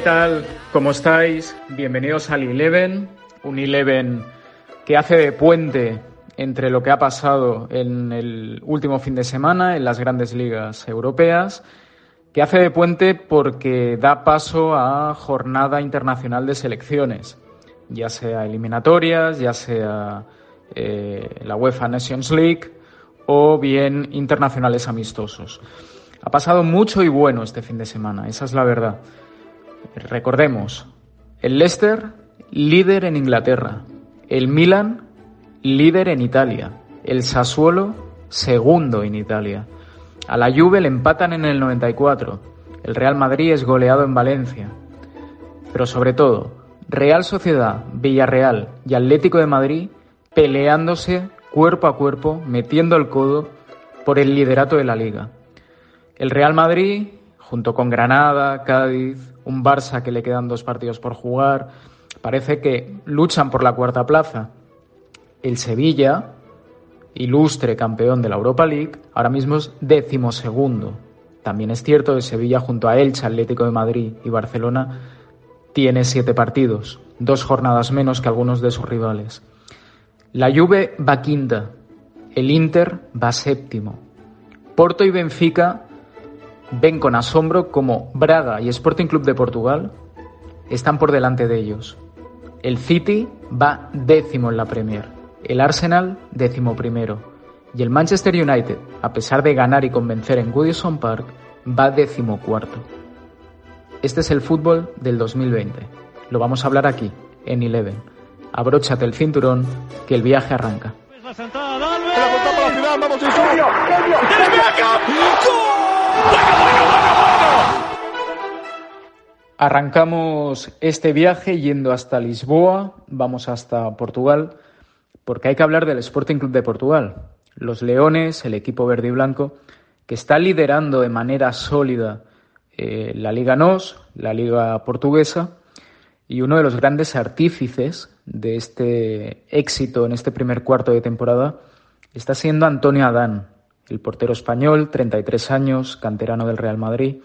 ¿Qué tal? ¿Cómo estáis? Bienvenidos al Eleven, un Eleven que hace de puente entre lo que ha pasado en el último fin de semana en las grandes ligas europeas, que hace de puente porque da paso a jornada internacional de selecciones, ya sea eliminatorias, ya sea eh, la UEFA Nations League o bien internacionales amistosos. Ha pasado mucho y bueno este fin de semana, esa es la verdad. Recordemos, el Leicester, líder en Inglaterra, el Milan, líder en Italia, el Sassuolo, segundo en Italia. A la Juve le empatan en el 94, el Real Madrid es goleado en Valencia. Pero sobre todo, Real Sociedad, Villarreal y Atlético de Madrid peleándose cuerpo a cuerpo, metiendo el codo por el liderato de la liga. El Real Madrid, junto con Granada, Cádiz, un Barça que le quedan dos partidos por jugar. Parece que luchan por la cuarta plaza. El Sevilla, ilustre campeón de la Europa League, ahora mismo es decimosegundo. También es cierto que Sevilla junto a Elche, Atlético de Madrid y Barcelona tiene siete partidos, dos jornadas menos que algunos de sus rivales. La Juve va quinta, el Inter va séptimo. Porto y Benfica ven con asombro como Braga y Sporting Club de Portugal están por delante de ellos. El City va décimo en la Premier, el Arsenal décimo primero y el Manchester United, a pesar de ganar y convencer en Goodison Park, va décimo cuarto. Este es el fútbol del 2020. Lo vamos a hablar aquí, en Eleven. Abróchate el cinturón, que el viaje arranca. Arrancamos este viaje yendo hasta Lisboa, vamos hasta Portugal, porque hay que hablar del Sporting Club de Portugal. Los Leones, el equipo verde y blanco, que está liderando de manera sólida eh, la Liga NOS, la Liga Portuguesa, y uno de los grandes artífices de este éxito en este primer cuarto de temporada está siendo Antonio Adán, el portero español, 33 años, canterano del Real Madrid.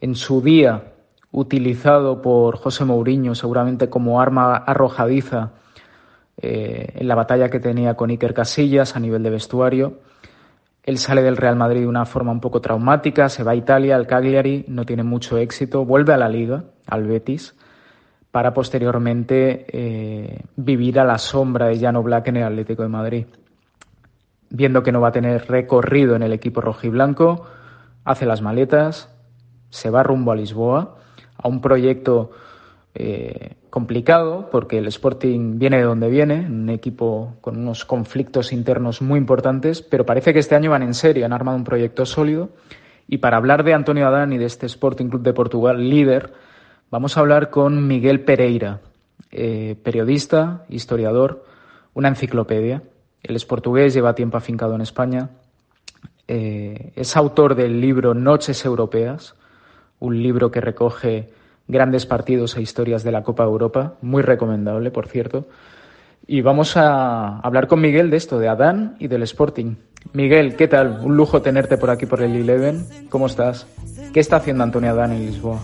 En su día utilizado por José Mourinho seguramente como arma arrojadiza eh, en la batalla que tenía con Iker Casillas a nivel de vestuario. Él sale del Real Madrid de una forma un poco traumática, se va a Italia, al Cagliari, no tiene mucho éxito, vuelve a la liga, al Betis, para posteriormente eh, vivir a la sombra de Llano Black en el Atlético de Madrid. Viendo que no va a tener recorrido en el equipo rojiblanco, hace las maletas, se va rumbo a Lisboa a un proyecto eh, complicado, porque el Sporting viene de donde viene, un equipo con unos conflictos internos muy importantes, pero parece que este año van en serio, han armado un proyecto sólido. Y para hablar de Antonio Adán y de este Sporting Club de Portugal líder, vamos a hablar con Miguel Pereira, eh, periodista, historiador, una enciclopedia. Él es portugués, lleva tiempo afincado en España. Eh, es autor del libro Noches Europeas, un libro que recoge grandes partidos e historias de la Copa Europa, muy recomendable, por cierto. Y vamos a hablar con Miguel de esto, de Adán y del Sporting. Miguel, ¿qué tal? Un lujo tenerte por aquí por el Eleven. ¿Cómo estás? ¿Qué está haciendo Antonio Adán en Lisboa?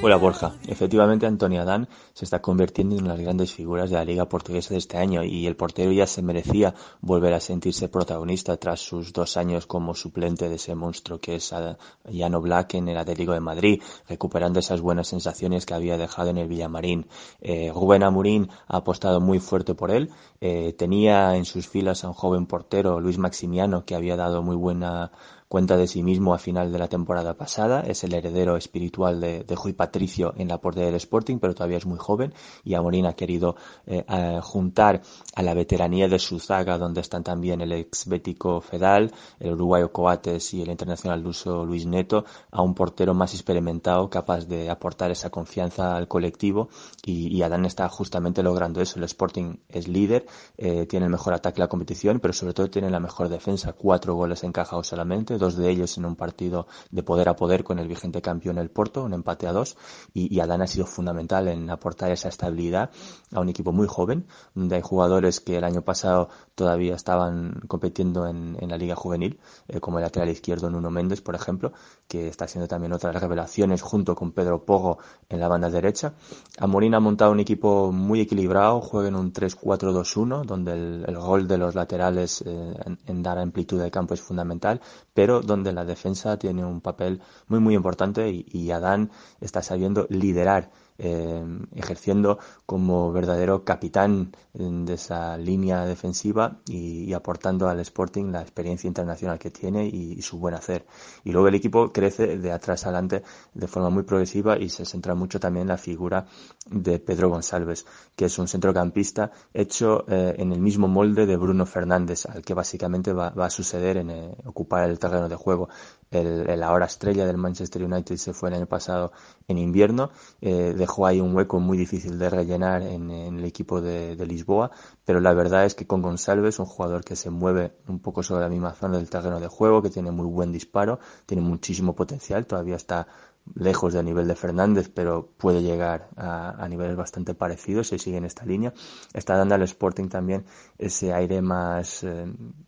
Hola Borja, efectivamente Antonio Adán se está convirtiendo en una de las grandes figuras de la liga portuguesa de este año y el portero ya se merecía volver a sentirse protagonista tras sus dos años como suplente de ese monstruo que es Jan Black en el Atlético de Madrid, recuperando esas buenas sensaciones que había dejado en el Villamarín. Eh, Rubén Amurín ha apostado muy fuerte por él, eh, tenía en sus filas a un joven portero, Luis Maximiano, que había dado muy buena cuenta de sí mismo a final de la temporada pasada, es el heredero espiritual de, de Rui Patricio en la portería del Sporting, pero todavía es muy joven. Y Amorín ha querido eh, juntar a la veteranía de su zaga, donde están también el ex bético Fedal, el uruguayo Coates y el internacional luso Luis Neto, a un portero más experimentado, capaz de aportar esa confianza al colectivo. Y, y Adán está justamente logrando eso. El Sporting es líder, eh, tiene el mejor ataque de la competición, pero sobre todo tiene la mejor defensa, cuatro goles encajados solamente, dos de ellos en un partido de poder a poder con el vigente campeón el Porto, un empate a dos, y, Adán ha sido fundamental en aportar esa estabilidad a un equipo muy joven, donde hay jugadores que el año pasado todavía estaban compitiendo en, en la liga juvenil, eh, como el lateral izquierdo Nuno Méndez, por ejemplo, que está haciendo también otras revelaciones junto con Pedro Pogo en la banda derecha. Amorín ha montado un equipo muy equilibrado, juega en un 3-4-2-1, donde el, gol de los laterales eh, en, en dar amplitud de campo es fundamental, pero donde la defensa tiene un papel muy muy importante y, y Adán está sabiendo liderar eh, ejerciendo como verdadero capitán de esa línea defensiva y, aportando al Sporting la experiencia internacional que tiene y, su buen hacer. Y luego el equipo crece de atrás adelante de forma muy progresiva y se centra mucho también en la figura de Pedro González, que es un centrocampista hecho eh, en el mismo molde de Bruno Fernández, al que básicamente va, va a suceder en eh, ocupar el terreno de juego. El, el, ahora estrella del Manchester United se fue el año pasado en invierno, eh, dejó ahí un hueco muy difícil de rellenar en, en el equipo de, de, Lisboa, pero la verdad es que con González, un jugador que se mueve un poco sobre la misma zona del terreno de juego, que tiene muy buen disparo, tiene muchísimo potencial, todavía está lejos del nivel de Fernández, pero puede llegar a, niveles bastante parecidos si sigue en esta línea. Está dando al Sporting también ese aire más eh,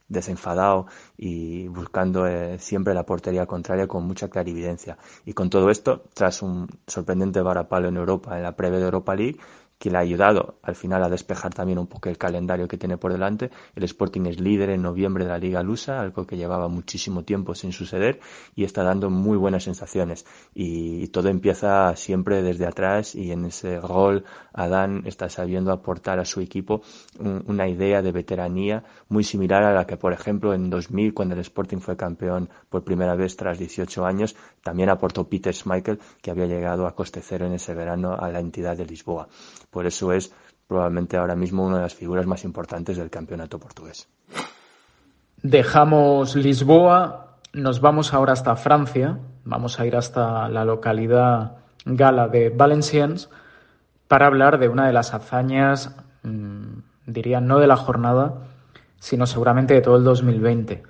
desenfadado y buscando eh, siempre la portería contraria con mucha clarividencia. Y con todo esto, tras un sorprendente varapalo en Europa, en la previa de Europa League, que le ha ayudado al final a despejar también un poco el calendario que tiene por delante. El Sporting es líder en noviembre de la Liga Lusa, algo que llevaba muchísimo tiempo sin suceder y está dando muy buenas sensaciones. Y, todo empieza siempre desde atrás y en ese rol Adán está sabiendo aportar a su equipo un, una idea de veteranía muy similar a la que, por ejemplo, en 2000, cuando el Sporting fue campeón por primera vez tras 18 años, también aportó Peter Schmeichel, que había llegado a coste cero en ese verano a la entidad de Lisboa. Por eso es probablemente ahora mismo una de las figuras más importantes del campeonato portugués. Dejamos Lisboa, nos vamos ahora hasta Francia, vamos a ir hasta la localidad gala de Valenciennes para hablar de una de las hazañas, mmm, diría, no de la jornada, sino seguramente de todo el 2020.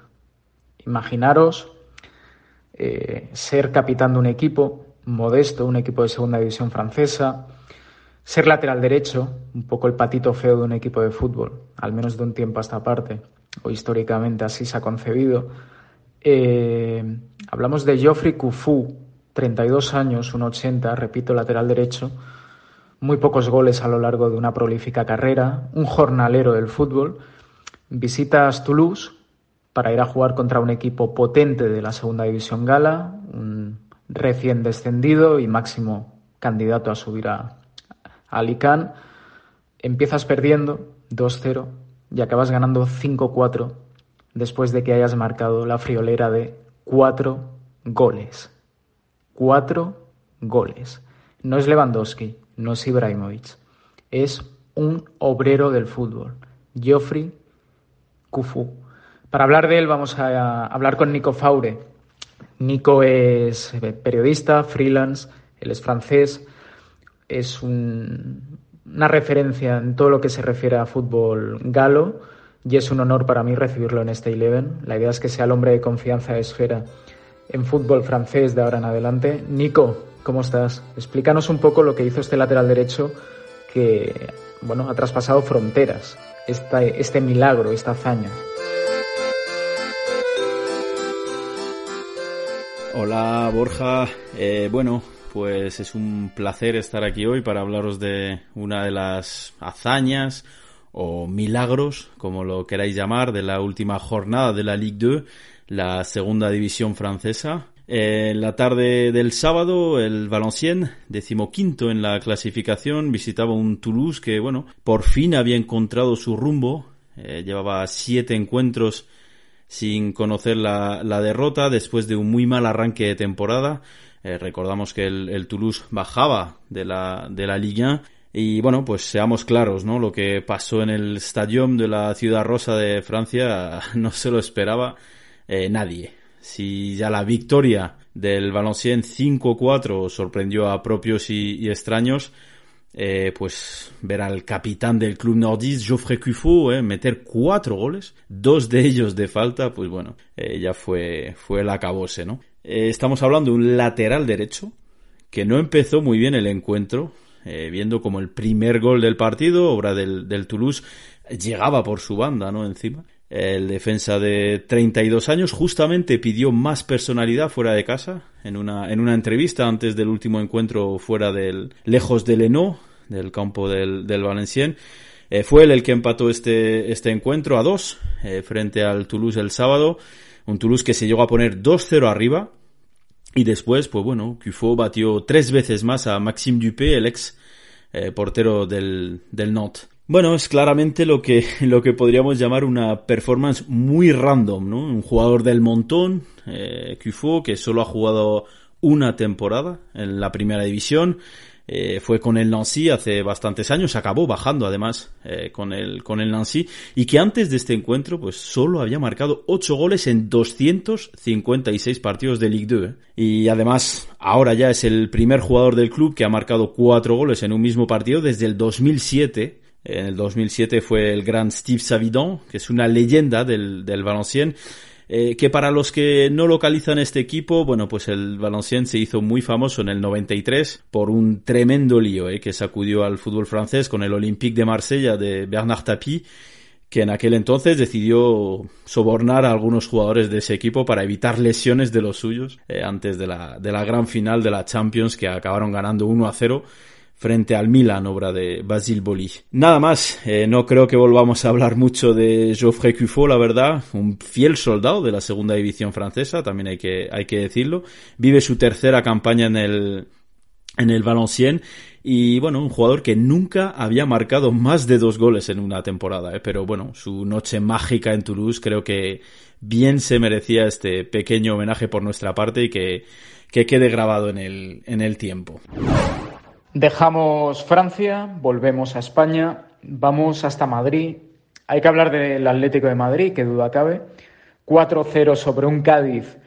Imaginaros eh, ser capitán de un equipo modesto, un equipo de segunda división francesa, ser lateral derecho, un poco el patito feo de un equipo de fútbol, al menos de un tiempo a esta parte, o históricamente así se ha concebido. Eh, hablamos de Geoffrey Kufu, 32 años, 1,80, repito, lateral derecho, muy pocos goles a lo largo de una prolífica carrera, un jornalero del fútbol. Visitas Toulouse para ir a jugar contra un equipo potente de la segunda división gala, un recién descendido y máximo candidato a subir a, Alicán, empiezas perdiendo 2-0 y acabas ganando 5-4 después de que hayas marcado la friolera de cuatro goles. Cuatro goles. No es Lewandowski, no es Ibrahimovic, es un obrero del fútbol, Geoffrey Kufu. Para hablar de él vamos a hablar con Nico Faure. Nico es periodista, freelance, él es francés, es un, una referencia en todo lo que se refiere a fútbol galo y es un honor para mí recibirlo en este Eleven. La idea es que sea el hombre de confianza de esfera en fútbol francés de ahora en adelante. Nico, ¿cómo estás? Explícanos un poco lo que hizo este lateral derecho que, bueno, ha traspasado fronteras, este milagro, esta hazaña. Hola Borja, eh, bueno, pues es un placer estar aquí hoy para hablaros de una de las hazañas o milagros, como lo queráis llamar, de la última jornada de la Ligue 2, la segunda división francesa. En la tarde del sábado, el Valenciennes, decimoquinto en la clasificación, visitaba un Toulouse que, bueno, por fin había encontrado su rumbo. Eh, llevaba siete encuentros sin conocer la, derrota después de un muy mal arranque de temporada. Eh, recordamos que el, Toulouse bajaba de la, de la Ligue 1 y bueno, pues seamos claros, ¿no? Lo que pasó en el Stadium de la Ciudad Rosa de Francia no se lo esperaba eh, nadie. Si ya la victoria del Valenciennes 5-4 sorprendió a propios y, extraños, eh, pues ver al capitán del club nordis, Geoffrey Cuffaut, eh, meter cuatro goles, dos de ellos de falta, pues bueno, ya fue, fue el acabose, ¿no? Estamos hablando de un lateral derecho que no empezó muy bien el encuentro, viendo como el primer gol del partido, obra del, del Toulouse, llegaba por su banda, ¿no? Encima. El defensa de 32 años justamente pidió más personalidad fuera de casa en una, en una entrevista antes del último encuentro fuera del, lejos del Eno, del campo del, del. Eh, fue él el que empató este, este encuentro a dos eh, frente al Toulouse el sábado. Un Toulouse que se llegó a poner 2-0 arriba. Y después, pues bueno, Cufo batió tres veces más a Maxime Dupé, el ex eh, portero del, del Nantes. Bueno, es claramente lo que, lo que podríamos llamar una performance muy random, ¿no? Un jugador del montón, eh, que solo ha jugado una temporada en la primera división, eh, fue con el Nancy hace bastantes años, acabó bajando además eh, con, el, con el Nancy, y que antes de este encuentro pues solo había marcado 8 goles en 256 partidos de Ligue 2. ¿eh? Y además ahora ya es el primer jugador del club que ha marcado 4 goles en un mismo partido desde el 2007, en el 2007 fue el gran Steve Savidon, que es una leyenda del, del Valenciennes, eh, que para los que no localizan este equipo, bueno, pues el Valenciennes se hizo muy famoso en el 93 por un tremendo lío eh, que sacudió al fútbol francés con el Olympique de Marsella de Bernard Tapie, que en aquel entonces decidió sobornar a algunos jugadores de ese equipo para evitar lesiones de los suyos eh, antes de la, de la gran final de la Champions que acabaron ganando 1 a 0 frente al Milan, obra de Basile Boli. Nada más, eh, no creo que volvamos a hablar mucho de Geoffrey Cuffaut, la verdad, un fiel soldado de la segunda división francesa, también hay que, hay que decirlo. Vive su tercera campaña en el, en el Valenciennes y bueno, un jugador que nunca había marcado más de dos goles en una temporada, ¿eh? pero bueno, su noche mágica en Toulouse creo que bien se merecía este pequeño homenaje por nuestra parte y que, que quede grabado en el, en el tiempo. Dejamos Francia, volvemos a España, vamos hasta Madrid. Hay que hablar del Atlético de Madrid, que duda cabe. 4-0 sobre un Cádiz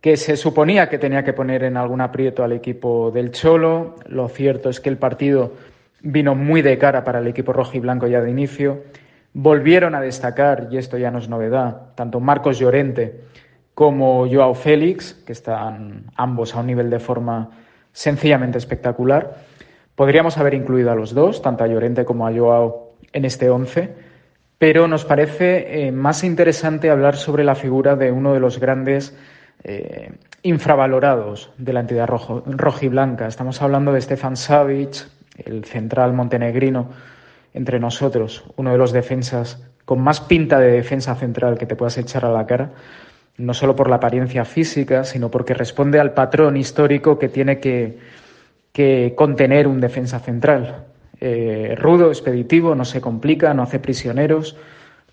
que se suponía que tenía que poner en algún aprieto al equipo del Cholo. Lo cierto es que el partido vino muy de cara para el equipo rojo y blanco ya de inicio. Volvieron a destacar, y esto ya no es novedad, tanto Marcos Llorente como Joao Félix, que están ambos a un nivel de forma sencillamente espectacular. Podríamos haber incluido a los dos, tanto a Llorente como a Joao, en este once, pero nos parece eh, más interesante hablar sobre la figura de uno de los grandes eh, infravalorados de la entidad rojo, rojiblanca. Estamos hablando de Stefan Savic, el central montenegrino, entre nosotros, uno de los defensas con más pinta de defensa central que te puedas echar a la cara, no solo por la apariencia física, sino porque responde al patrón histórico que tiene que que contener un defensa central. Eh, rudo, expeditivo, no se complica, no hace prisioneros,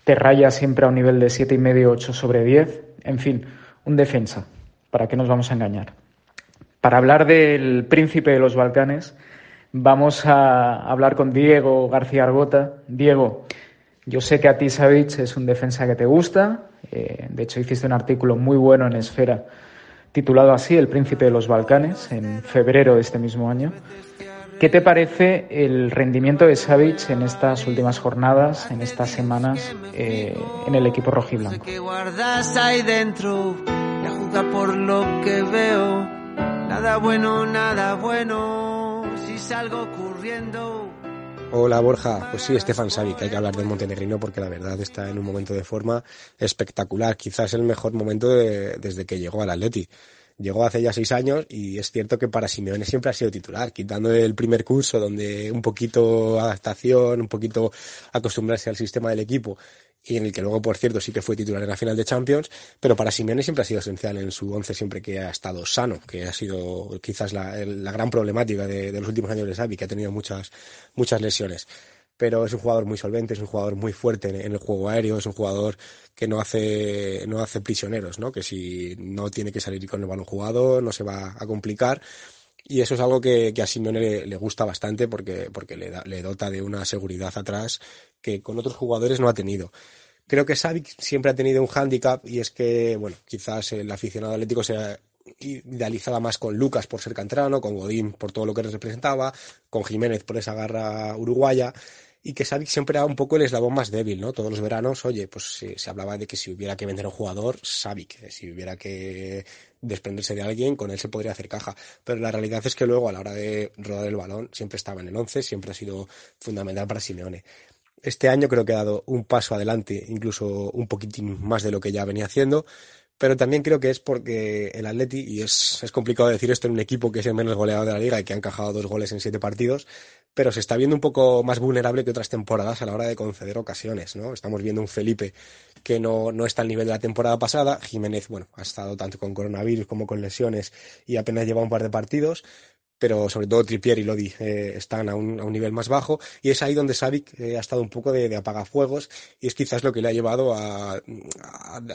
te raya siempre a un nivel de siete y medio, 8 sobre 10. En fin, un defensa. ¿Para qué nos vamos a engañar? Para hablar del príncipe de los Balcanes, vamos a hablar con Diego García Argota. Diego, yo sé que a ti Savic es un defensa que te gusta. Eh, de hecho, hiciste un artículo muy bueno en Esfera titulado así El Príncipe de los Balcanes, en febrero de este mismo año. ¿Qué te parece el rendimiento de Savic en estas últimas jornadas, en estas semanas, eh, en el equipo rojiblanco? ahí dentro por lo que veo. Nada bueno, nada bueno. Si salgo corriendo. Hola Borja, pues sí, Estefan Savic, hay que hablar del montenegrino porque la verdad está en un momento de forma espectacular, quizás el mejor momento desde que llegó al Atleti. Llegó hace ya seis años y es cierto que para Simeone siempre ha sido titular, quitando el primer curso donde un poquito adaptación, un poquito acostumbrarse al sistema del equipo y en el que luego, por cierto, sí que fue titular en la final de Champions, pero para Simeone siempre ha sido esencial en su once siempre que ha estado sano, que ha sido quizás la, gran problemática de, los últimos años de Xavi, que ha tenido muchas, muchas lesiones pero es un jugador muy solvente, es un jugador muy fuerte en, el juego aéreo, es un jugador que no hace, no hace prisioneros, ¿no? que si no tiene que salir con el balón jugado no se va a complicar. Y eso es algo que, a Simeone le, gusta bastante porque, porque le, le dota de una seguridad atrás que con otros jugadores no ha tenido. Creo que Savic siempre ha tenido un hándicap y es que, bueno, quizás el aficionado atlético se idealizaba más con Lucas por ser cantrano, con Godín por todo lo que representaba, con Jiménez por esa garra uruguaya y que Savic siempre era un poco el eslabón más débil, ¿no? Todos los veranos, oye, pues se, hablaba de que si hubiera que vender un jugador, eh, si hubiera que desprenderse de alguien, con él se podría hacer caja. Pero la realidad es que luego, a la hora de rodar el balón, siempre estaba en el 11, siempre ha sido fundamental para Simeone. Este año creo que ha dado un paso adelante, incluso un poquitín más de lo que ya venía haciendo, pero también creo que es porque el Atleti, y es, es complicado decir esto en un equipo que es el menos goleado de la liga y que ha encajado dos goles en siete partidos, pero se está viendo un poco más vulnerable que otras temporadas a la hora de conceder ocasiones, ¿no? Estamos viendo un Felipe que no, no está al nivel de la temporada pasada, Jiménez, bueno, ha estado tanto con coronavirus como con lesiones y apenas lleva un par de partidos, pero sobre todo Trippier y Lodi eh, están a un, a un, nivel más bajo y es ahí donde Savic eh, ha estado un poco de, apagafuegos y es quizás lo que le ha llevado a,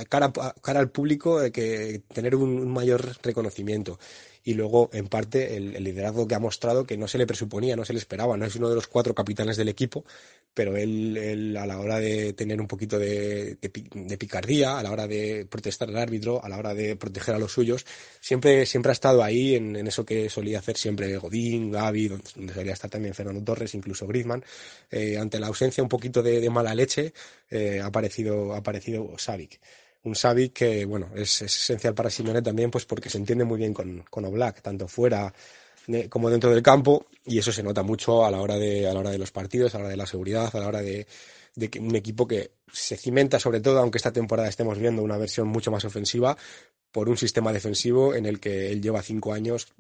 cara, cara, al público de que tener un mayor reconocimiento y luego, en parte, el, liderazgo que ha mostrado que no se le presuponía, no se le esperaba, no es uno de los cuatro capitanes del equipo, pero él, a la hora de tener un poquito de, picardía, a la hora de protestar al árbitro, a la hora de proteger a los suyos, siempre, siempre ha estado ahí en, eso que solía hacer siempre Godín, Gaby, donde, solía estar también Fernando Torres, incluso Griezmann. Eh, ante la ausencia un poquito de, mala leche, eh, ha aparecido, ha aparecido Savic un Xavi que, bueno, es, esencial para Simeone también, pues porque se entiende muy bien con, con Oblak, tanto fuera como dentro del campo, y eso se nota mucho a la hora de, a la hora de los partidos, a la hora de la seguridad, a la hora de, de que un equipo que se cimenta sobre todo, aunque esta temporada estemos viendo una versión mucho más ofensiva, por un sistema defensivo en el que él lleva cinco años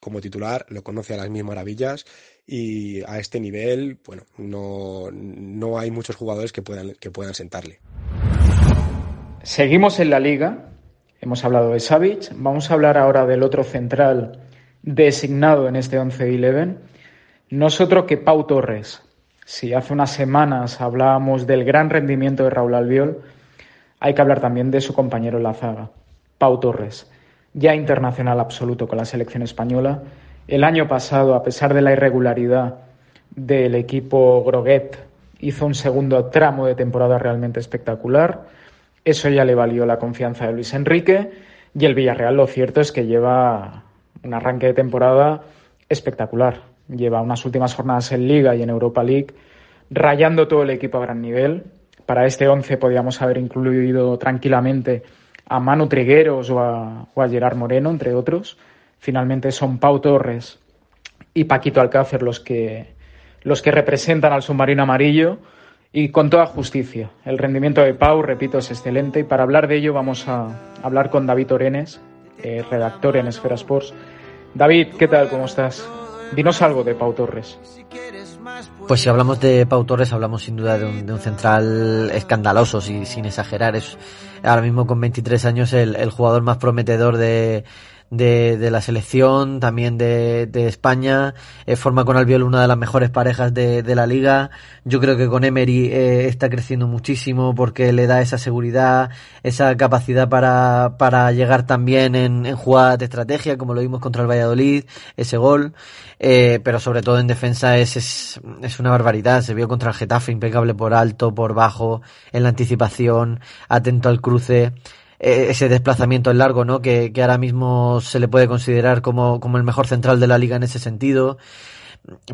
como titular, lo conoce a las mil maravillas y a este nivel, bueno, no, no hay muchos jugadores que puedan, que puedan sentarle. Seguimos en la liga. Hemos hablado de Savic. Vamos a hablar ahora del otro central designado en este 11-11. Nosotros que Pau Torres. Si hace unas semanas hablábamos del gran rendimiento de Raúl Albiol, hay que hablar también de su compañero en la zaga, Pau Torres, ya internacional absoluto con la selección española. El año pasado, a pesar de la irregularidad del equipo Groguet, hizo un segundo tramo de temporada realmente espectacular eso ya le valió la confianza de Luis Enrique y el Villarreal lo cierto es que lleva un arranque de temporada espectacular. Lleva unas últimas jornadas en Liga y en Europa League rayando todo el equipo a gran nivel. Para este 11 podíamos haber incluido tranquilamente a Manu Trigueros o a, o a Gerard Moreno, entre otros. Finalmente son Pau Torres y Paquito Alcácer los que, los que representan al submarino amarillo y con toda justicia. El rendimiento de Pau, repito, es excelente y para hablar de ello vamos a hablar con David Orenes, eh, redactor en Esfera Sports. David, ¿qué tal? ¿Cómo estás? Dinos algo de Pau Torres. Pues si hablamos de Pau Torres, hablamos sin duda de un, central escandaloso, sin exagerar. Es ahora mismo con 23 años el jugador más prometedor de, de, de la selección, también de, de España, eh, forma con Albiol una de las mejores parejas de, de la liga. Yo creo que con Emery eh, está creciendo muchísimo porque le da esa seguridad, esa capacidad para, para llegar también en, en jugadas de estrategia, como lo vimos contra el Valladolid, ese gol. Eh, pero sobre todo en defensa es, es, es una barbaridad. Se vio contra el Getafe impecable por alto, por bajo, en la anticipación, atento al cruce. Eh, ese desplazamiento en largo, ¿no? Que, que ahora mismo se le puede considerar como, como el mejor central de la liga en ese sentido.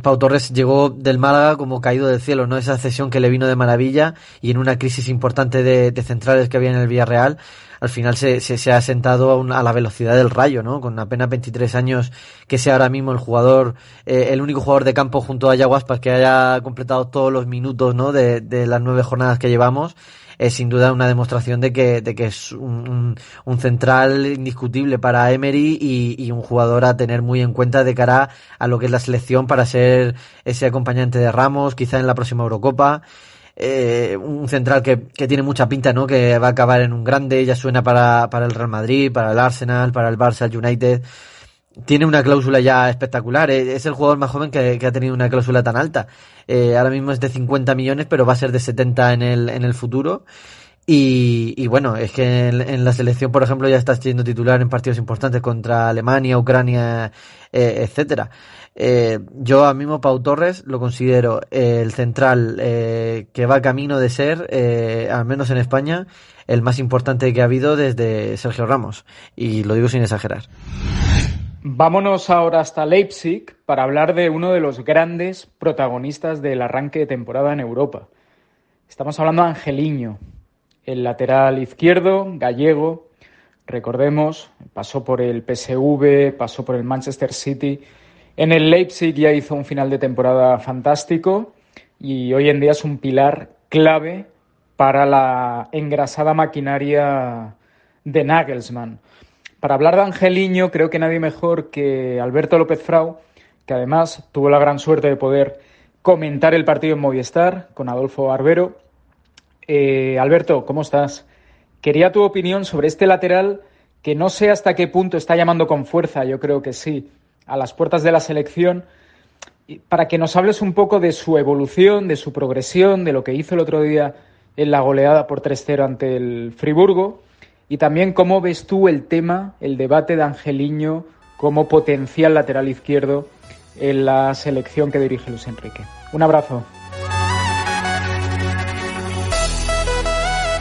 Pau Torres llegó del Málaga como caído del cielo, ¿no? Esa cesión que le vino de maravilla y en una crisis importante de, de centrales que había en el Villarreal, al final se, se, se ha sentado a, una, a, la velocidad del rayo, ¿no? Con apenas 23 años, que sea ahora mismo el jugador, eh, el único jugador de campo junto a Yaguaspas que haya completado todos los minutos, ¿no? De, de las nueve jornadas que llevamos es sin duda una demostración de que, de que es un, un, central indiscutible para Emery y, y, un jugador a tener muy en cuenta de cara a lo que es la selección para ser ese acompañante de Ramos, quizá en la próxima Eurocopa. Eh, un central que, que, tiene mucha pinta, ¿no? Que va a acabar en un grande, ya suena para, para el Real Madrid, para el Arsenal, para el Barça, United. Tiene una cláusula ya espectacular, eh, es el jugador más joven que, ha tenido una cláusula tan alta. Eh, ahora mismo es de 50 millones, pero va a ser de 70 en el, en el futuro. Y, y, bueno, es que en, la selección, por ejemplo, ya está siendo titular en partidos importantes contra Alemania, Ucrania, eh, etcétera. Eh, yo a mismo Pau Torres lo considero el central eh, que va camino de ser, eh, al menos en España, el más importante que ha habido desde Sergio Ramos. Y lo digo sin exagerar. Vámonos ahora hasta Leipzig para hablar de uno de los grandes protagonistas del arranque de temporada en Europa. Estamos hablando de Angeliño, el lateral izquierdo, gallego, recordemos, pasó por el PSV, pasó por el Manchester City. En el Leipzig ya hizo un final de temporada fantástico y hoy en día es un pilar clave para la engrasada maquinaria de Nagelsmann. Para hablar de Angeliño, creo que nadie mejor que Alberto López Frau, que además tuvo la gran suerte de poder comentar el partido en Movistar con Adolfo Barbero. Eh, Alberto, ¿cómo estás? Quería tu opinión sobre este lateral que no sé hasta qué punto está llamando con fuerza, yo creo que sí, a las puertas de la selección, para que nos hables un poco de su evolución, de su progresión, de lo que hizo el otro día en la goleada por 3-0 ante el Friburgo, y también cómo ves tú el tema, el debate de Angeliño como potencial lateral izquierdo en la selección que dirige Luis Enrique. Un abrazo.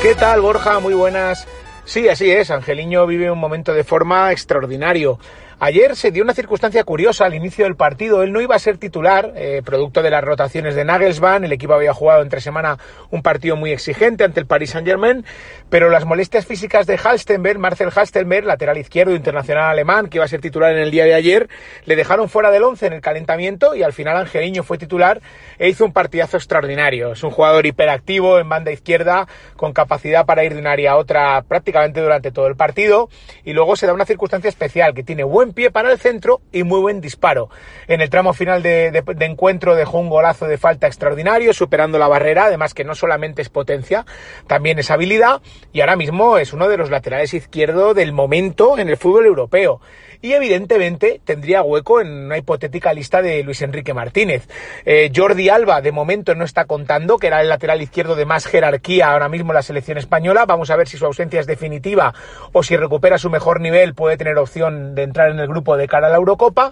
¿Qué tal, Borja? Muy buenas. Sí, así es. Angeliño vive un momento de forma extraordinario. Ayer se dio una circunstancia curiosa al inicio del partido. Él no iba a ser titular, eh, producto de las rotaciones de Nagelsmann. El equipo había jugado entre semana un partido muy exigente ante el Paris Saint-Germain, pero las molestias físicas de Halstenberg, Marcel Halstenberg, lateral izquierdo internacional alemán, que iba a ser titular en el día de ayer, le dejaron fuera del once en el calentamiento y al final Angeliño fue titular e hizo un partidazo extraordinario. Es un jugador hiperactivo en banda izquierda, con capacidad para ir de un área a otra prácticamente durante todo el partido. Y luego se da una circunstancia especial, que tiene buen pie para el centro y muy buen disparo. En el tramo final de, encuentro dejó un golazo de falta extraordinario, superando la barrera, además que no solamente es potencia, también es habilidad, y ahora mismo es uno de los laterales izquierdo del momento en el fútbol europeo y evidentemente tendría hueco en una hipotética lista de Luis Enrique Martínez. Eh, Jordi Alba de momento no está contando, que era el lateral izquierdo de más jerarquía ahora mismo en la selección española. Vamos a ver si su ausencia es definitiva o si recupera su mejor nivel puede tener opción de entrar en el grupo de cara a la Eurocopa.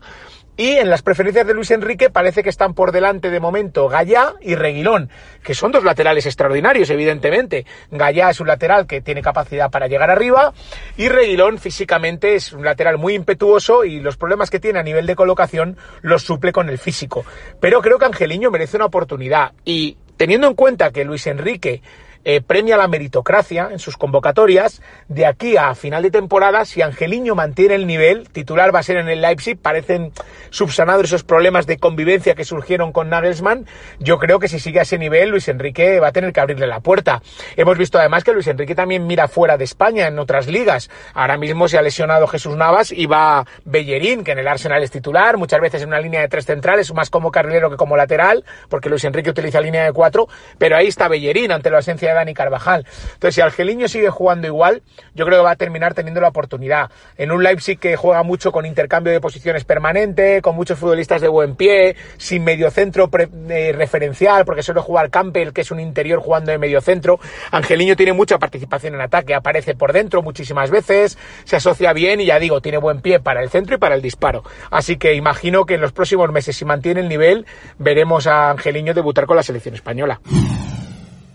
Y en las preferencias de Luis Enrique parece que están por delante de momento Gallá y Reguilón, que son dos laterales extraordinarios, evidentemente. Gallá es un lateral que tiene capacidad para llegar arriba y Reguilón físicamente es un lateral muy impetuoso y los problemas que tiene a nivel de colocación los suple con el físico. Pero creo que Angeliño merece una oportunidad y teniendo en cuenta que Luis Enrique eh, premia la meritocracia en sus convocatorias. De aquí a final de temporada, si Angeliño mantiene el nivel, titular va a ser en el Leipzig, parecen subsanados esos problemas de convivencia que surgieron con Nagelsmann. Yo creo que si sigue a ese nivel, Luis Enrique va a tener que abrirle la puerta. Hemos visto además que Luis Enrique también mira fuera de España, en otras ligas. Ahora mismo se ha lesionado Jesús Navas y va Bellerín, que en el Arsenal es titular, muchas veces en una línea de tres centrales, más como carrilero que como lateral, porque Luis Enrique utiliza línea de cuatro, pero ahí está Bellerín ante la ausencia de Dani Carvajal. Entonces, si Argeliño sigue jugando igual, yo creo que va a terminar teniendo la oportunidad. En un Leipzig que juega mucho con intercambio de posiciones permanente, con muchos futbolistas de buen pie, sin mediocentro eh, referencial, porque suele jugar Campbell, que es un interior jugando de mediocentro. Angeliño tiene mucha participación en ataque, aparece por dentro muchísimas veces, se asocia bien y ya digo, tiene buen pie para el centro y para el disparo. Así que imagino que en los próximos meses, si mantiene el nivel, veremos a Angeliño debutar con la selección española.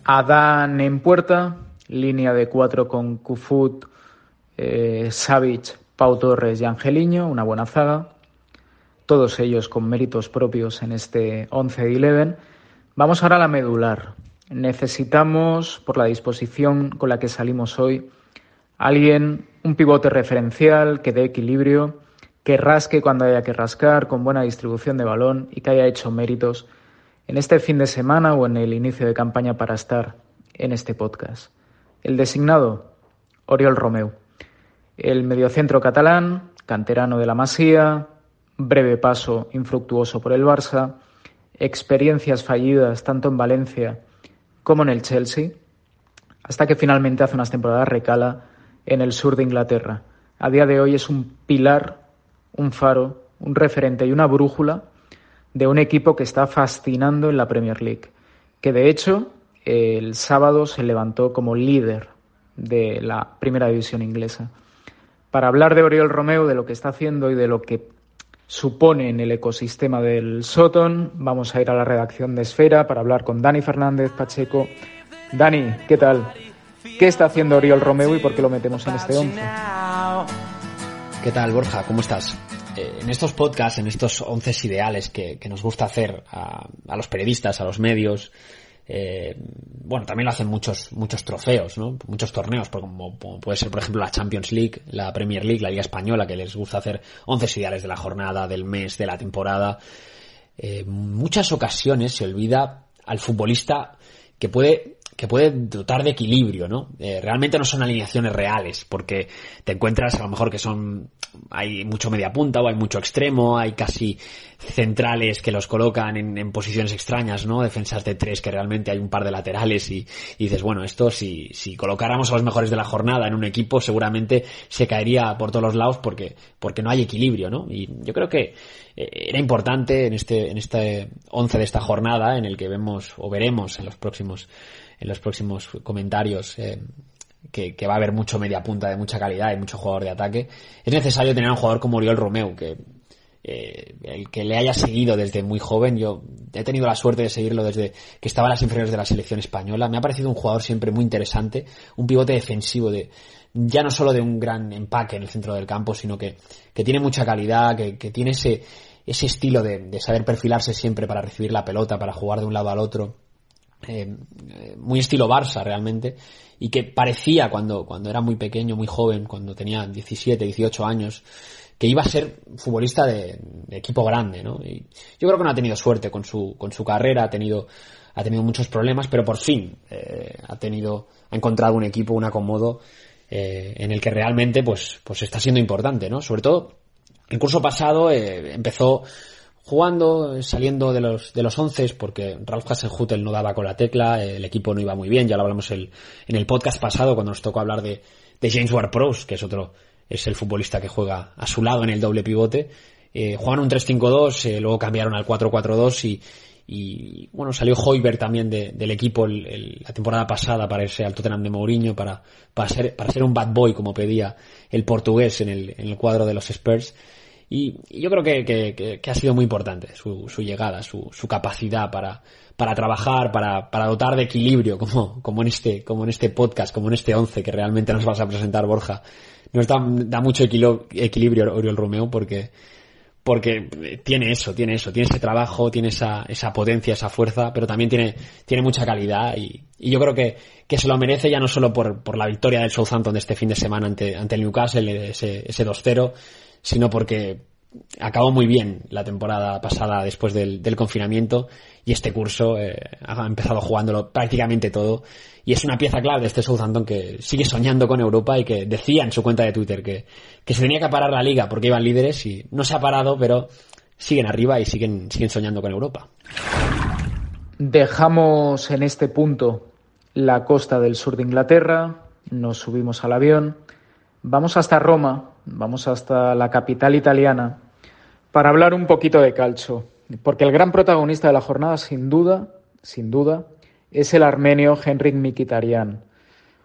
Adán en puerta, línea de cuatro con Kufut, eh, Savic, Pau Torres y Angeliño, una buena zaga. Todos ellos con méritos propios en este 11 de 11. Vamos ahora a la medular. Necesitamos, por la disposición con la que salimos hoy, alguien, un pivote referencial que dé equilibrio, que rasque cuando haya que rascar, con buena distribución de balón y que haya hecho méritos en este fin de semana o en el inicio de campaña para estar en este podcast. El designado, Oriol Romeu. El mediocentro catalán, canterano de la Masía, breve paso infructuoso por el Barça, experiencias fallidas tanto en Valencia como en el Chelsea, hasta que finalmente hace unas temporadas recala en el sur de Inglaterra. A día de hoy es un pilar, un faro, un referente y una brújula de un equipo que está fascinando en la Premier League, que de hecho el sábado se levantó como líder de la primera división inglesa. Para hablar de Oriol Romeo, de lo que está haciendo y de lo que supone en el ecosistema del Soton, vamos a ir a la redacción de Esfera para hablar con Dani Fernández Pacheco. Dani, ¿qué tal? ¿Qué está haciendo Oriol Romeo y por qué lo metemos en este 11? ¿Qué tal, Borja? ¿Cómo estás? Eh, en estos podcasts, en estos once ideales que, nos gusta hacer a, los periodistas, a los medios, eh, bueno, también lo hacen muchos, muchos trofeos, ¿no? Muchos torneos, como, puede ser, por ejemplo, la Champions League, la Premier League, la Liga Española, que les gusta hacer once ideales de la jornada, del mes, de la temporada. Eh, muchas ocasiones se olvida al futbolista que puede que puede dotar de equilibrio, ¿no? Eh, realmente no son alineaciones reales, porque te encuentras a lo mejor que son, hay mucho media punta o hay mucho extremo, hay casi centrales que los colocan en, posiciones extrañas, ¿no? Defensas de tres que realmente hay un par de laterales y, dices, bueno, esto si, si colocáramos a los mejores de la jornada en un equipo seguramente se caería por todos los lados porque, porque no hay equilibrio, ¿no? Y yo creo que eh, era importante en este, en este once de esta jornada en el que vemos o veremos en los próximos en los próximos comentarios eh, que, va a haber mucho media punta de mucha calidad y mucho jugador de ataque, es necesario tener un jugador como Oriol Romeu, que eh, el que le haya seguido desde muy joven, yo he tenido la suerte de seguirlo desde que estaba en las inferiores de la selección española, me ha parecido un jugador siempre muy interesante, un pivote defensivo de ya no solo de un gran empaque en el centro del campo, sino que, que tiene mucha calidad, que, tiene ese, ese estilo de, de saber perfilarse siempre para recibir la pelota, para jugar de un lado al otro eh, muy estilo Barça realmente y que parecía cuando, cuando era muy pequeño, muy joven, cuando tenía 17, 18 años, que iba a ser futbolista de, equipo grande, ¿no? Y yo creo que no ha tenido suerte con su, con su carrera, ha tenido, ha tenido muchos problemas, pero por fin eh, ha tenido, ha encontrado un equipo, un acomodo eh, en el que realmente pues, pues está siendo importante, ¿no? Sobre todo, el curso pasado empezó jugando, saliendo de los, de los once, porque Ralph Hasenhutel no daba con la tecla, el equipo no iba muy bien, ya lo hablamos el, en el podcast pasado cuando nos tocó hablar de, de James Ward-Prowse, que es otro, es el futbolista que juega a su lado en el doble pivote. Eh, jugaron un 3-5-2, eh, luego cambiaron al 4-4-2 y, y bueno, salió Hoiberg también del equipo la temporada pasada para irse al Tottenham de Mourinho, para, para, ser, para ser un bad boy como pedía el portugués en el, en el cuadro de los Spurs. Y, yo creo que, ha sido muy importante su, llegada, su, capacidad para, para trabajar, para, para dotar de equilibrio, como, como, en este, como en este podcast, como en este once que realmente nos vas a presentar, Borja. Nos da, da mucho equilibrio Oriol Romeo porque, porque tiene eso, tiene eso, tiene ese trabajo, tiene esa, esa potencia, esa fuerza, pero también tiene, tiene mucha calidad y, y yo creo que, que se lo merece ya no solo por, por la victoria del Southampton de este fin de semana ante, ante el Newcastle, ese, ese 2-0, sino porque acabó muy bien la temporada pasada después del, confinamiento y este curso eh, ha empezado jugándolo prácticamente todo y es una pieza clave de este Southampton que sigue soñando con Europa y que decía en su cuenta de Twitter que, que se tenía que parar la liga porque iban líderes y no se ha parado pero siguen arriba y siguen, siguen soñando con Europa. Dejamos en este punto la costa del sur de Inglaterra, nos subimos al avión, vamos hasta Roma vamos hasta la capital italiana para hablar un poquito de calcio, porque el gran protagonista de la jornada, sin duda, sin duda, es el armenio Henrik Mikitarian.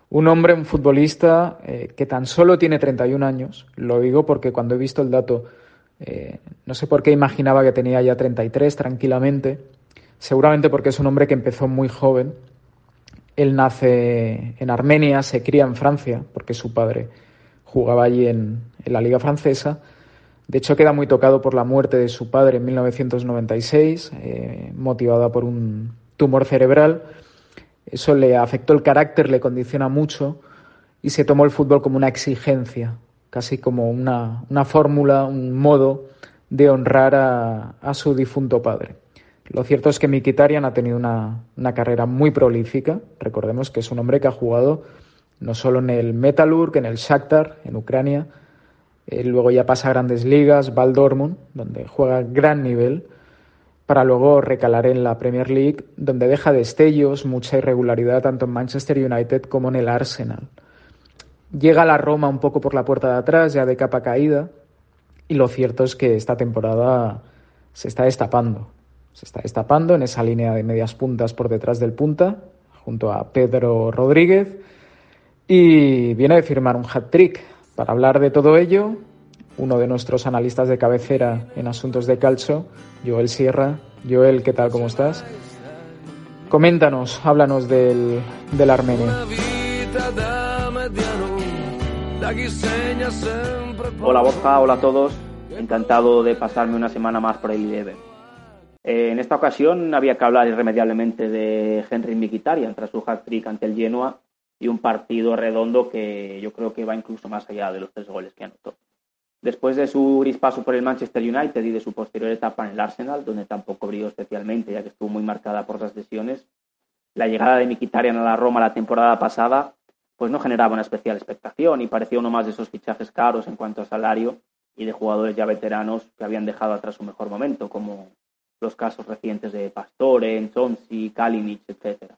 Un hombre, un futbolista eh, que tan solo tiene 31 años. Lo digo porque cuando he visto el dato, eh, no sé por qué imaginaba que tenía ya 33 tranquilamente. Seguramente porque es un hombre que empezó muy joven. Él nace en Armenia, se cría en Francia, porque su padre jugaba allí en, la Liga Francesa. De hecho, queda muy tocado por la muerte de su padre en 1996, eh, motivada por un tumor cerebral. Eso le afectó el carácter, le condiciona mucho y se tomó el fútbol como una exigencia, casi como una, fórmula, un modo de honrar a, su difunto padre. Lo cierto es que Mikitarian ha tenido una, una carrera muy prolífica. Recordemos que es un hombre que ha jugado no solo en el Metalurg, en el Shakhtar, en Ucrania, luego ya pasa a grandes ligas, va al Dortmund, donde juega gran nivel, para luego recalar en la Premier League, donde deja destellos, mucha irregularidad tanto en Manchester United como en el Arsenal. Llega a la Roma un poco por la puerta de atrás, ya de capa caída, y lo cierto es que esta temporada se está destapando. Se está destapando en esa línea de medias puntas por detrás del punta, junto a Pedro Rodríguez, y viene de firmar un hat-trick. Para hablar de todo ello, uno de nuestros analistas de cabecera en asuntos de calcio, Joel Sierra. Joel, ¿qué tal? ¿Cómo estás? Coméntanos, háblanos del, del armenio. Hola Borja, hola a todos. Encantado de pasarme una semana más por el IDEB. Eh, en esta ocasión había que hablar irremediablemente de Henry Mkhitaryan tras su hat-trick ante el Genoa y un partido redondo que yo creo que va incluso más allá de los tres goles que anotó. Después de su gris paso por el Manchester United y de su posterior etapa en el Arsenal, donde tampoco brilló especialmente, ya que estuvo muy marcada por las lesiones, la llegada de Mkhitaryan a la Roma la temporada pasada pues no generaba una especial expectación y parecía uno más de esos fichajes caros en cuanto a salario y de jugadores ya veteranos que habían dejado atrás su mejor momento, como los casos recientes de Pastore, Chonsi, Kalinic, etc.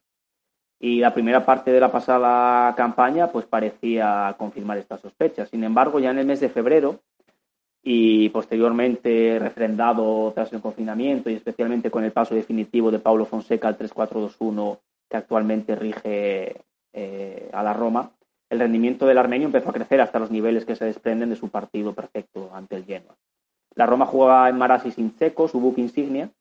Y la primera parte de la pasada campaña pues parecía confirmar estas sospechas. Sin embargo, ya en el mes de febrero y posteriormente refrendado tras el confinamiento y especialmente con el paso definitivo de Paulo Fonseca al 3-4-2-1 que actualmente rige eh, a la Roma, el rendimiento del armenio empezó a crecer hasta los niveles que se desprenden de su partido perfecto ante el Genoa. La Roma jugaba en Marassi sin seco, su buque insignia,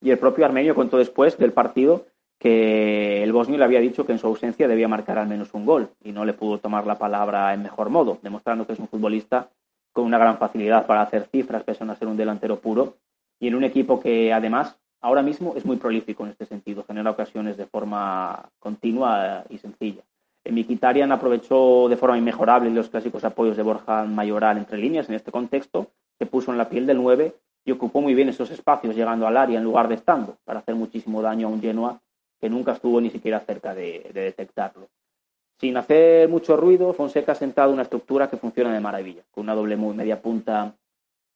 y el propio armenio contó después del partido que el bosnio le había dicho que en su ausencia debía marcar al menos un gol y no le pudo tomar la palabra en mejor modo, demostrando que es un futbolista con una gran facilidad para hacer cifras, pese a no ser un delantero puro, y en un equipo que además ahora mismo es muy prolífico en este sentido, genera ocasiones de forma continua y sencilla. Mikitarian aprovechó de forma inmejorable los clásicos apoyos de Borja Mayoral entre líneas en este contexto, se puso en la piel del 9 y ocupó muy bien esos espacios llegando al área en lugar de estando, para hacer muchísimo daño a un Genoa que nunca estuvo ni siquiera cerca de, de detectarlo. Sin hacer mucho ruido, Fonseca ha sentado una estructura que funciona de maravilla, con una doble media punta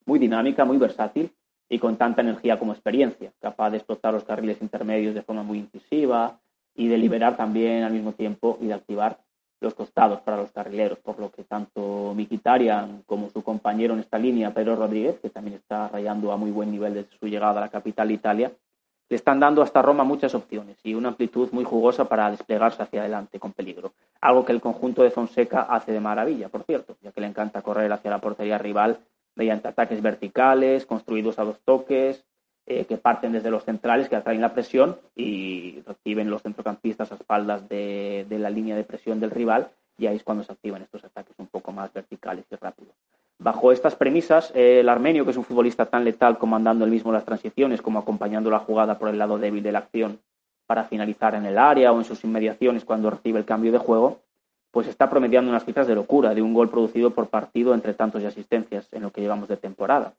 muy dinámica, muy versátil, y con tanta energía como experiencia, capaz de explotar los carriles intermedios de forma muy incisiva y de liberar también al mismo tiempo y de activar los costados para los carrileros, por lo que tanto Miquitarian como su compañero en esta línea, Pedro Rodríguez, que también está rayando a muy buen nivel desde su llegada a la capital de Italia, le están dando hasta Roma muchas opciones y una amplitud muy jugosa para desplegarse hacia adelante con peligro. Algo que el conjunto de Fonseca hace de maravilla, por cierto, ya que le encanta correr hacia la portería rival mediante ataques verticales, construidos a dos toques, eh, que parten desde los centrales, que atraen la presión y reciben los centrocampistas a espaldas de, la línea de presión del rival, y ahí es cuando se activan estos ataques un poco más verticales y rápidos. Bajo estas premisas, el armenio, que es un futbolista tan letal comandando el mismo las transiciones como acompañando la jugada por el lado débil de la acción para finalizar en el área o en sus inmediaciones cuando recibe el cambio de juego, pues está promediando unas cifras de locura, de un gol producido por partido entre tantos y asistencias en lo que llevamos de temporada.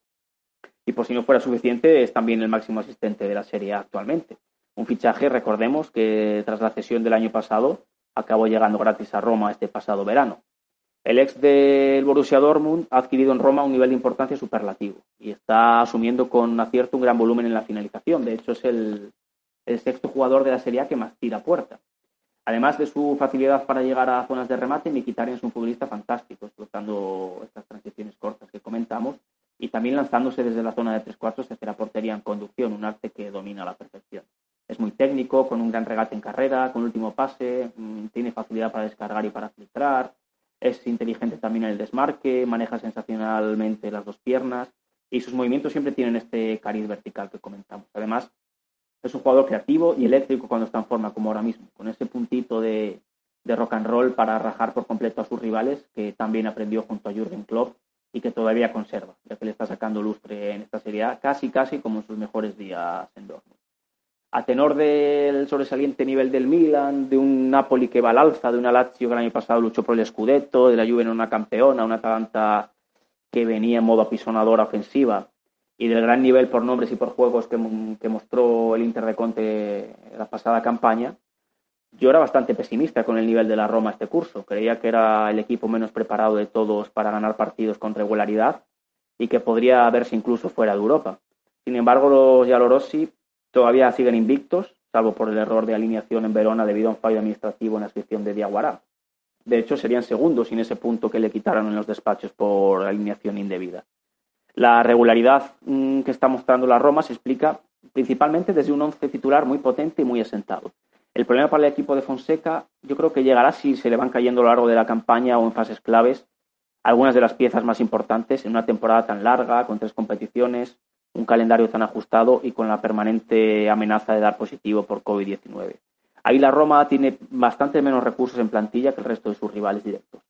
Y por si no fuera suficiente, es también el máximo asistente de la Serie actualmente. Un fichaje, recordemos, que tras la cesión del año pasado acabó llegando gratis a Roma este pasado verano. El ex del Borussia Dortmund ha adquirido en Roma un nivel de importancia superlativo y está asumiendo con acierto un gran volumen en la finalización. De hecho, es el, sexto jugador de la Serie A que más tira puerta. Además de su facilidad para llegar a zonas de remate, Mkhitaryan es un futbolista fantástico, explotando estas transiciones cortas que comentamos y también lanzándose desde la zona de 3-4 hacia la portería en conducción, un arte que domina a la perfección. Es muy técnico, con un gran regate en carrera, con último pase, mm, tiene facilidad para descargar y para filtrar, es inteligente también en el desmarque, maneja sensacionalmente las dos piernas y sus movimientos siempre tienen este cariz vertical que comentamos. Además, es un jugador creativo y eléctrico cuando está en forma, como ahora mismo, con ese puntito de, rock and roll para rajar por completo a sus rivales, que también aprendió junto a Jürgen Klopp y que todavía conserva, ya que le está sacando lustre en esta serie casi casi como en sus mejores días en Dortmund. A tenor del sobresaliente nivel del Milan, de un Napoli que va al alza, de una Lazio que el año pasado luchó por el Scudetto, de la Juve en una campeona, una Atalanta que venía en modo apisonadora ofensiva, y del gran nivel por nombres y por juegos que, mostró el Inter de Conte la pasada campaña, Yo era bastante pesimista con el nivel de la Roma este curso. Creía que era el equipo menos preparado de todos para ganar partidos con regularidad y que podría verse incluso fuera de Europa. Sin embargo, los Giallorossi todavía siguen invictos, salvo por el error de alineación en Verona debido a un fallo administrativo en la inscripción de Diaguará. De hecho, serían segundos sin ese punto que le quitaron en los despachos por alineación indebida. La regularidad mm, que está mostrando la Roma se explica principalmente desde un once titular muy potente y muy asentado. El problema para el equipo de Fonseca yo creo que llegará si se le van cayendo a lo largo de la campaña o en fases claves algunas de las piezas más importantes en una temporada tan larga, con tres competiciones, un calendario tan ajustado y con la permanente amenaza de dar positivo por COVID-19. Ahí la Roma tiene bastante menos recursos en plantilla que el resto de sus rivales directos.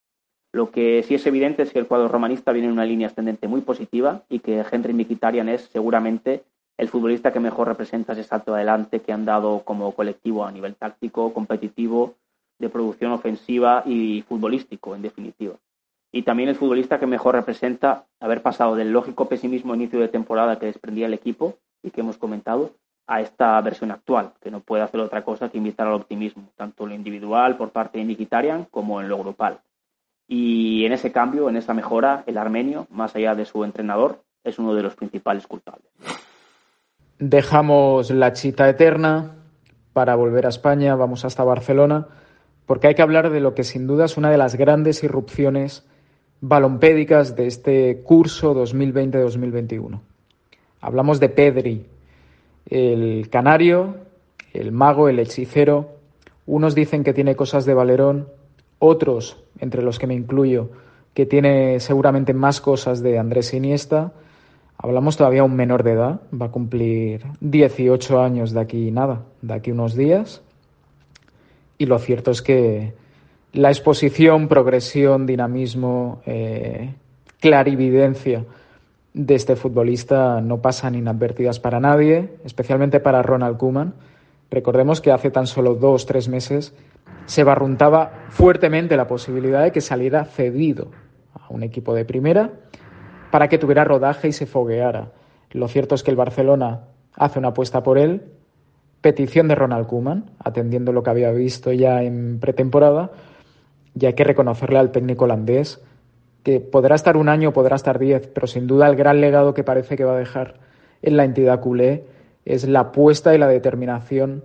Lo que sí es evidente es que el cuadro romanista viene en una línea ascendente muy positiva y que Henry Mkhitaryan es seguramente el futbolista que mejor representa ese salto adelante que han dado como colectivo a nivel táctico, competitivo, de producción ofensiva y futbolístico, en definitiva. Y también el futbolista que mejor representa haber pasado del lógico pesimismo inicio de temporada que desprendía el equipo y que hemos comentado a esta versión actual, que no puede hacer otra cosa que invitar al optimismo, tanto en lo individual por parte de Nikitarian como en lo grupal. Y en ese cambio, en esa mejora, el armenio, más allá de su entrenador, es uno de los principales culpables. Dejamos la chita eterna para volver a España, vamos hasta Barcelona, porque hay que hablar de lo que sin duda es una de las grandes irrupciones balompédicas de este curso 2020-2021. Hablamos de Pedri, el canario, el mago, el hechicero. Unos dicen que tiene cosas de Valerón, otros, entre los que me incluyo, que tiene seguramente más cosas de Andrés Iniesta Hablamos todavía un menor de edad, va a cumplir 18 años de aquí nada, de aquí unos días. Y lo cierto es que la exposición, progresión, dinamismo, eh, clarividencia de este futbolista no pasan inadvertidas para nadie, especialmente para Ronald Koeman. Recordemos que hace tan solo dos, tres meses se barruntaba fuertemente la posibilidad de que saliera cedido a un equipo de primera para que tuviera rodaje y se fogueara. Lo cierto es que el Barcelona hace una apuesta por él, petición de Ronald Koeman, atendiendo lo que había visto ya en pretemporada, y hay que reconocerle al técnico holandés que podrá estar un año, podrá estar diez, pero sin duda el gran legado que parece que va a dejar en la entidad culé es la apuesta y la determinación,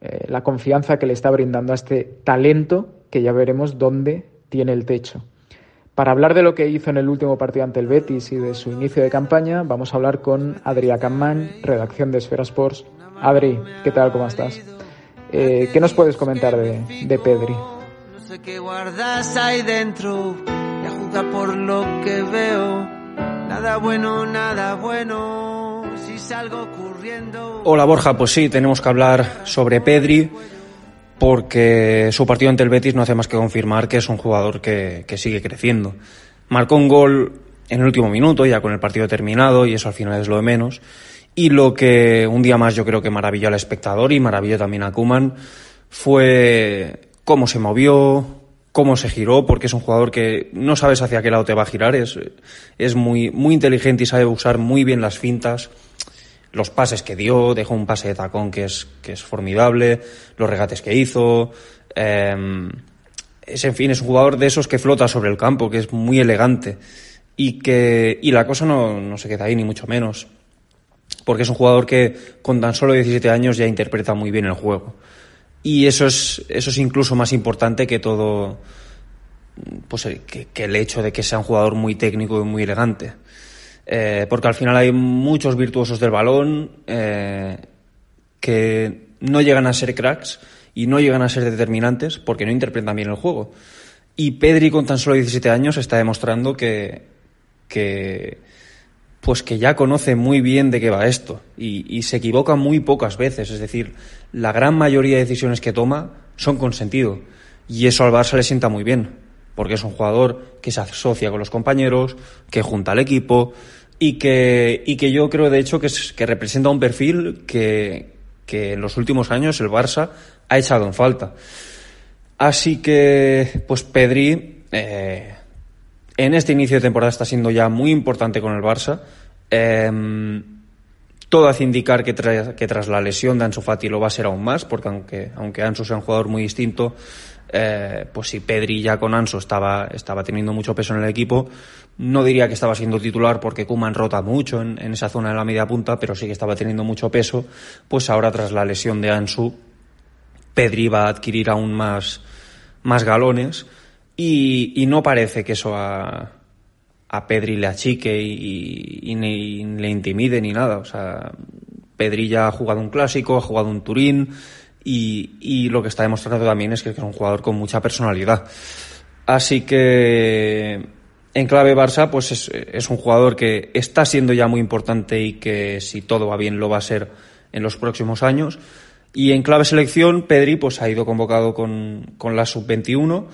eh, la confianza que le está brindando a este talento que ya veremos dónde tiene el techo. Para hablar de lo que hizo en el último partido ante el Betis y de su inicio de campaña, vamos a hablar con Adrià Campman, redacción de Esfera Sports. Adri, ¿qué tal? ¿Cómo estás? Eh, ¿Qué nos puedes comentar de Pedri? Que. Hola Borja, pues sí, tenemos que hablar sobre Pedri porque su partido ante el Betis no hace más que confirmar que es un jugador que, sigue creciendo. Marcó un gol en el último minuto, ya con el partido terminado, y eso al final es lo de menos. Y lo que un día más yo creo que maravilló al espectador y maravilló también a Kuman fue cómo se movió, cómo se giró, porque es un jugador que no sabes hacia qué lado te va a girar, es, es muy, muy inteligente y sabe usar muy bien las fintas los pases que dio, dejó un pase de tacón que es, que es formidable, los regates que hizo. Em, es, en fin, es un jugador de esos que flota sobre el campo, que es muy elegante. Y que y la cosa no, no se queda ahí, ni mucho menos. Porque es un jugador que con tan solo 17 años ya interpreta muy bien el juego. Y eso es, eso es incluso más importante que todo, pues que, el hecho de que sea un jugador muy técnico y muy elegante. Eh, porque al final hay muchos virtuosos del balón eh, que no llegan a ser cracks y no llegan a ser determinantes porque no interpretan bien el juego. Y Pedri con tan solo 17 años está demostrando que, que pues que ya conoce muy bien de qué va esto y, y, se equivoca muy pocas veces. Es decir, la gran mayoría de decisiones que toma son con sentido. Y eso al Barça le sienta muy bien, porque es un jugador que se asocia con los compañeros, que junta al equipo, y que, y que yo creo de hecho que, es, que representa un perfil que, que en los últimos años el Barça ha echado en falta. Así que, pues Pedri, eh, en este inicio de temporada está siendo ya muy importante con el Barça. Em, todo hace indicar que, tras la lesión de Ansu Fati lo va a ser aún más, porque aunque, aunque Ansu sea un jugador muy distinto, eh, pues si Pedri ya con Ansu estaba, estaba teniendo mucho peso en el equipo, no diría que estaba siendo titular porque Kuman rota mucho en, esa zona de la media punta, pero sí que estaba teniendo mucho peso, pues ahora tras la lesión de Ansu, Pedri va a adquirir aún más, más galones. Y, y no parece que eso a, a Pedri le achique y, y, ni le intimide ni nada. O sea, Pedri ya ha jugado un clásico, ha jugado un Turín y, y lo que está demostrando también es que es un jugador con mucha personalidad. Así que en clave Barça, pues es, es, un jugador que está siendo ya muy importante y que si todo va bien lo va a ser en los próximos años. Y en clave selección, Pedri pues ha ido convocado con, con la sub-21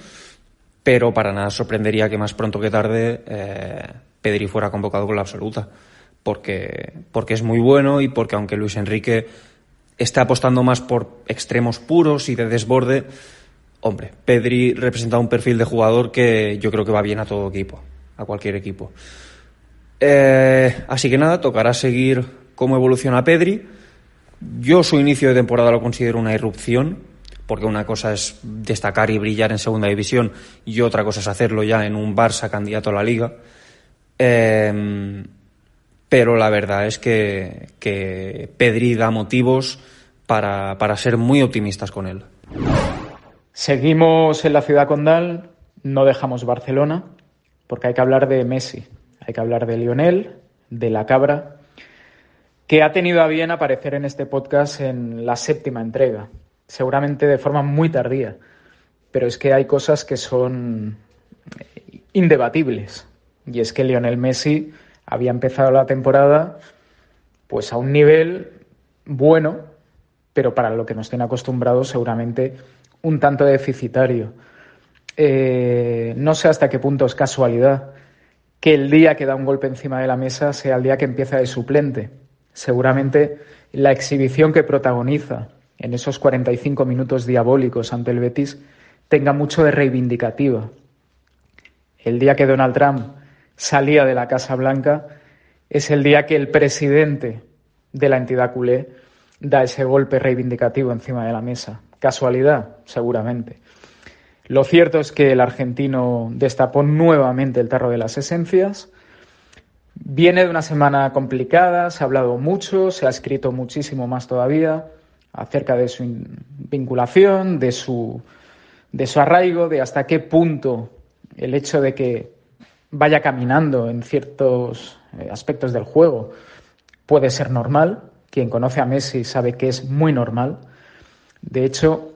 pero para nada sorprendería que más pronto que tarde eh, Pedri fuera convocado con la absoluta, porque, porque es muy bueno y porque aunque Luis Enrique está apostando más por extremos puros y de desborde, hombre, Pedri representa un perfil de jugador que yo creo que va bien a todo equipo, a cualquier equipo. Eh, así que nada, tocará seguir cómo evoluciona Pedri. Yo su inicio de temporada lo considero una irrupción, porque una cosa es destacar y brillar en segunda división y otra cosa es hacerlo ya en un Barça candidato a la liga. Eh, pero la verdad es que, que Pedri da motivos para, para ser muy optimistas con él. Seguimos en la ciudad condal, no dejamos Barcelona, porque hay que hablar de Messi, hay que hablar de Lionel, de la cabra, que ha tenido a bien aparecer en este podcast en la séptima entrega seguramente de forma muy tardía, pero es que hay cosas que son indebatibles. Y es que Lionel Messi había empezado la temporada pues a un nivel bueno, pero para lo que nos tiene acostumbrados seguramente un tanto deficitario. Eh, no sé hasta qué punto es casualidad que el día que da un golpe encima de la mesa sea el día que empieza de suplente. Seguramente la exhibición que protagoniza en esos 45 minutos diabólicos ante el Betis tenga mucho de reivindicativa. El día que Donald Trump salía de la Casa Blanca es el día que el presidente de la entidad culé da ese golpe reivindicativo encima de la mesa. Casualidad, seguramente. Lo cierto es que el argentino destapó nuevamente el tarro de las esencias. Viene de una semana complicada, se ha hablado mucho, se ha escrito muchísimo más todavía acerca de su vinculación, de su, de su arraigo, de hasta qué punto el hecho de que vaya caminando en ciertos eh, aspectos del juego puede ser normal. Quien conoce a Messi sabe que es muy normal. De hecho,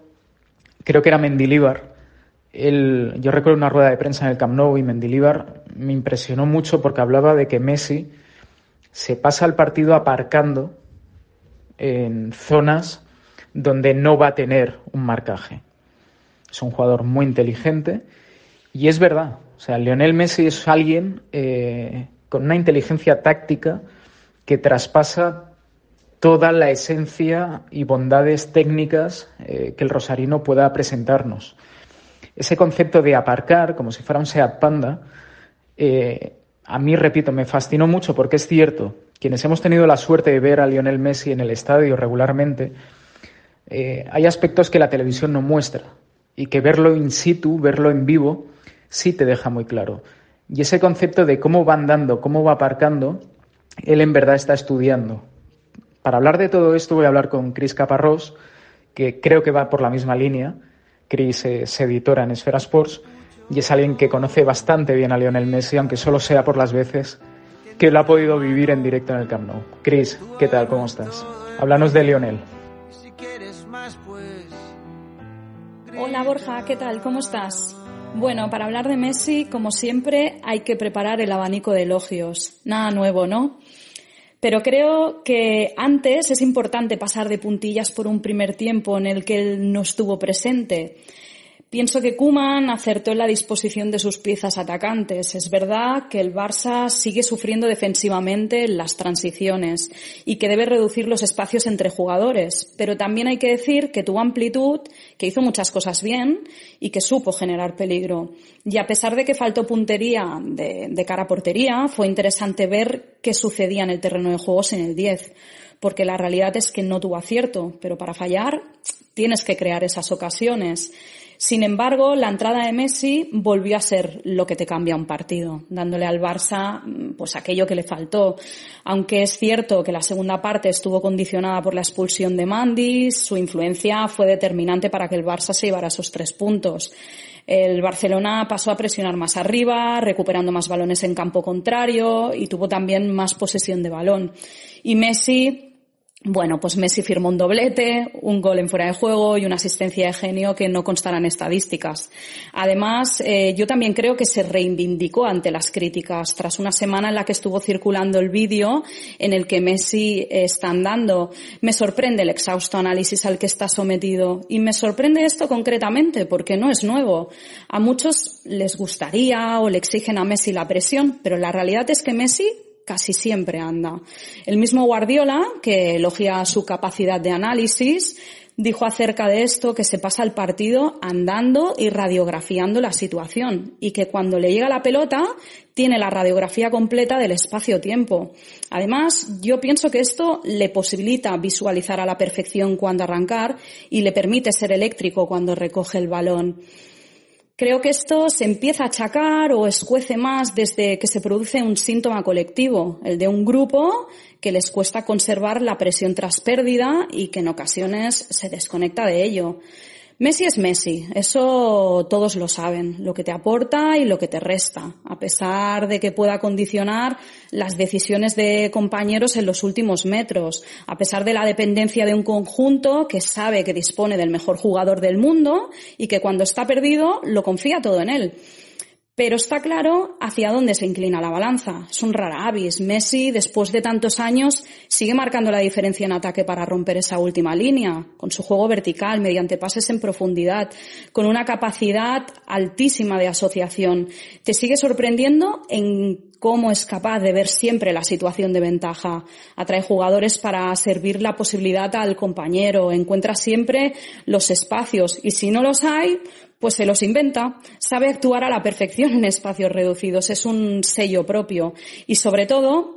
creo que era Mendilíbar. yo recuerdo una rueda de prensa en el Camp Nou y Mendilíbar me impresionó mucho porque hablaba de que Messi se pasa el partido aparcando en zonas donde no va a tener un marcaje. Es un jugador muy inteligente y es verdad. O sea, Lionel Messi es alguien eh, con una inteligencia táctica que traspasa toda la esencia y bondades técnicas eh, que el rosarino pueda presentarnos. Ese concepto de aparcar, como si fuera un Seat Panda, eh, a mí, repito, me fascinó mucho porque es cierto, quienes hemos tenido la suerte de ver a Lionel Messi en el estadio regularmente, eh, hay aspectos que la televisión no muestra y que verlo in situ, verlo en vivo, sí te deja muy claro. Y ese concepto de cómo va andando, cómo va aparcando, él en verdad está estudiando. Para hablar de todo esto voy a hablar con Cris Caparrós, que creo que va por la misma línea. Cris es editora en Esfera Sports y es alguien que conoce bastante bien a Lionel Messi, aunque solo sea por las veces que lo ha podido vivir en directo en el Camp Nou. Cris, ¿qué tal? ¿Cómo estás? Háblanos de Lionel. Hola Borja, ¿qué tal? ¿Cómo estás? Bueno, para hablar de Messi, como siempre, hay que preparar el abanico de elogios. Nada nuevo, ¿no? Pero creo que antes es importante pasar de puntillas por un primer tiempo en el que él no estuvo presente. Pienso que Kuman acertó en la disposición de sus piezas atacantes. Es verdad que el Barça sigue sufriendo defensivamente las transiciones y que debe reducir los espacios entre jugadores, pero también hay que decir que tuvo amplitud, que hizo muchas cosas bien y que supo generar peligro. Y a pesar de que faltó puntería de, cara a portería, fue interesante ver qué sucedía en el terreno de juegos en el 10 porque la realidad es que no tuvo acierto, pero para fallar tienes que crear esas ocasiones. Sin embargo, la entrada de Messi volvió a ser lo que te cambia un partido, dándole al Barça pues aquello que le faltó. Aunque es cierto que la segunda parte estuvo condicionada por la expulsión de Mandis, su influencia fue determinante para que el Barça se llevara esos tres puntos. El Barcelona pasó a presionar más arriba, recuperando más balones en campo contrario y tuvo también más posesión de balón. Y Messi bueno, pues Messi firmó un doblete, un gol en fuera de juego y una asistencia de genio que no constarán estadísticas. Además, eh, yo también creo que se reivindicó ante las críticas tras una semana en la que estuvo circulando el vídeo en el que Messi está andando. Me sorprende el exhausto análisis al que está sometido y me sorprende esto concretamente porque no es nuevo. A muchos les gustaría o le exigen a Messi la presión, pero la realidad es que Messi casi siempre anda. El mismo Guardiola, que elogia su capacidad de análisis, dijo acerca de esto que se pasa el partido andando y radiografiando la situación y que cuando le llega la pelota tiene la radiografía completa del espacio-tiempo. Además, yo pienso que esto le posibilita visualizar a la perfección cuando arrancar y le permite ser eléctrico cuando recoge el balón. Creo que esto se empieza a achacar o escuece más desde que se produce un síntoma colectivo, el de un grupo que les cuesta conservar la presión tras pérdida y que en ocasiones se desconecta de ello. Messi es Messi, eso todos lo saben, lo que te aporta y lo que te resta, a pesar de que pueda condicionar las decisiones de compañeros en los últimos metros, a pesar de la dependencia de un conjunto que sabe que dispone del mejor jugador del mundo y que cuando está perdido lo confía todo en él. Pero está claro hacia dónde se inclina la balanza. Es un rara avis. Messi, después de tantos años, sigue marcando la diferencia en ataque para romper esa última línea, con su juego vertical, mediante pases en profundidad, con una capacidad altísima de asociación. Te sigue sorprendiendo en cómo es capaz de ver siempre la situación de ventaja. Atrae jugadores para servir la posibilidad al compañero, encuentra siempre los espacios y si no los hay, pues se los inventa, sabe actuar a la perfección en espacios reducidos, es un sello propio y sobre todo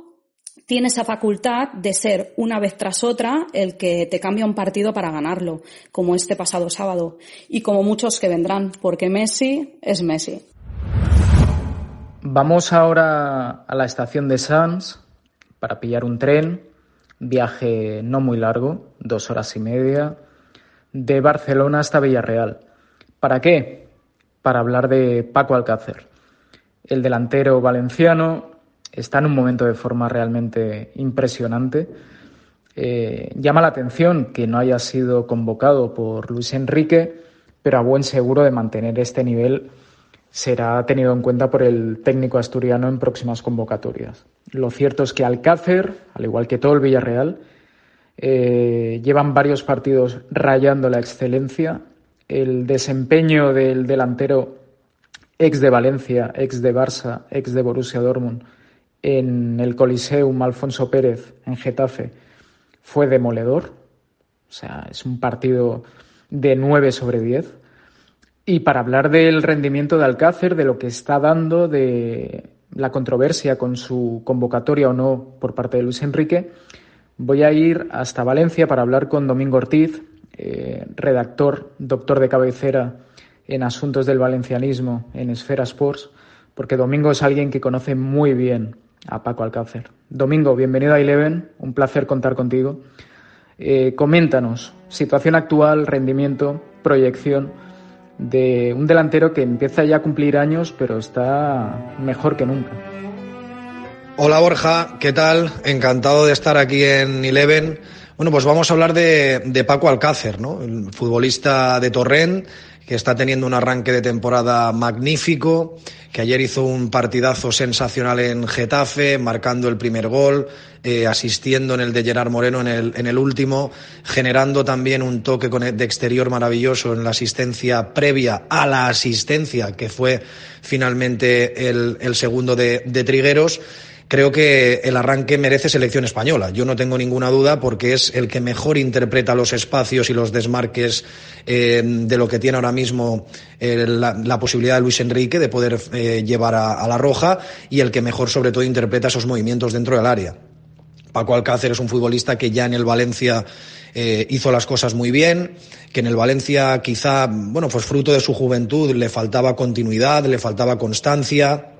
tiene esa facultad de ser una vez tras otra el que te cambia un partido para ganarlo, como este pasado sábado y como muchos que vendrán, porque Messi es Messi. Vamos ahora a la estación de Sanz para pillar un tren, viaje no muy largo, dos horas y media, de Barcelona hasta Villarreal. ¿Para qué? Para hablar de Paco Alcácer. El delantero valenciano está en un momento de forma realmente impresionante. Eh, llama la atención que no haya sido convocado por Luis Enrique, pero a buen seguro de mantener este nivel será tenido en cuenta por el técnico asturiano en próximas convocatorias. Lo cierto es que Alcácer, al igual que todo el Villarreal, eh, llevan varios partidos rayando la excelencia el desempeño del delantero ex de Valencia, ex de Barça, ex de Borussia Dortmund en el Coliseum Alfonso Pérez en Getafe fue demoledor. O sea, es un partido de 9 sobre 10. Y para hablar del rendimiento de Alcácer, de lo que está dando, de la controversia con su convocatoria o no por parte de Luis Enrique, voy a ir hasta Valencia para hablar con Domingo Ortiz, eh, redactor, doctor de cabecera en asuntos del valencianismo en Esfera Sports, porque Domingo es alguien que conoce muy bien a Paco Alcácer. Domingo, bienvenido a Eleven, un placer contar contigo. Eh, coméntanos, situación actual, rendimiento, proyección de un delantero que empieza ya a cumplir años, pero está mejor que nunca. Hola Borja, ¿qué tal? Encantado de estar aquí en Eleven bueno, pues vamos a hablar de, Paco Alcácer, ¿no? El futbolista de Torrent, que está teniendo un arranque de temporada magnífico, que ayer hizo un partidazo sensacional en Getafe, marcando el primer gol, eh, asistiendo en el de Gerard Moreno en el, en el último, generando también un toque de exterior maravilloso en la asistencia previa a la asistencia, que fue finalmente el, el segundo de, de Trigueros creo que el arranque merece selección española. Yo no tengo ninguna duda porque es el que mejor interpreta los espacios y los desmarques eh, de lo que tiene ahora mismo eh, la, posibilidad de Luis Enrique de poder eh, llevar a, la roja y el que mejor sobre todo interpreta esos movimientos dentro del área. Paco Alcácer es un futbolista que ya en el Valencia hizo las cosas muy bien, que en el Valencia quizá, bueno, pues fruto de su juventud le faltaba continuidad, le faltaba constancia.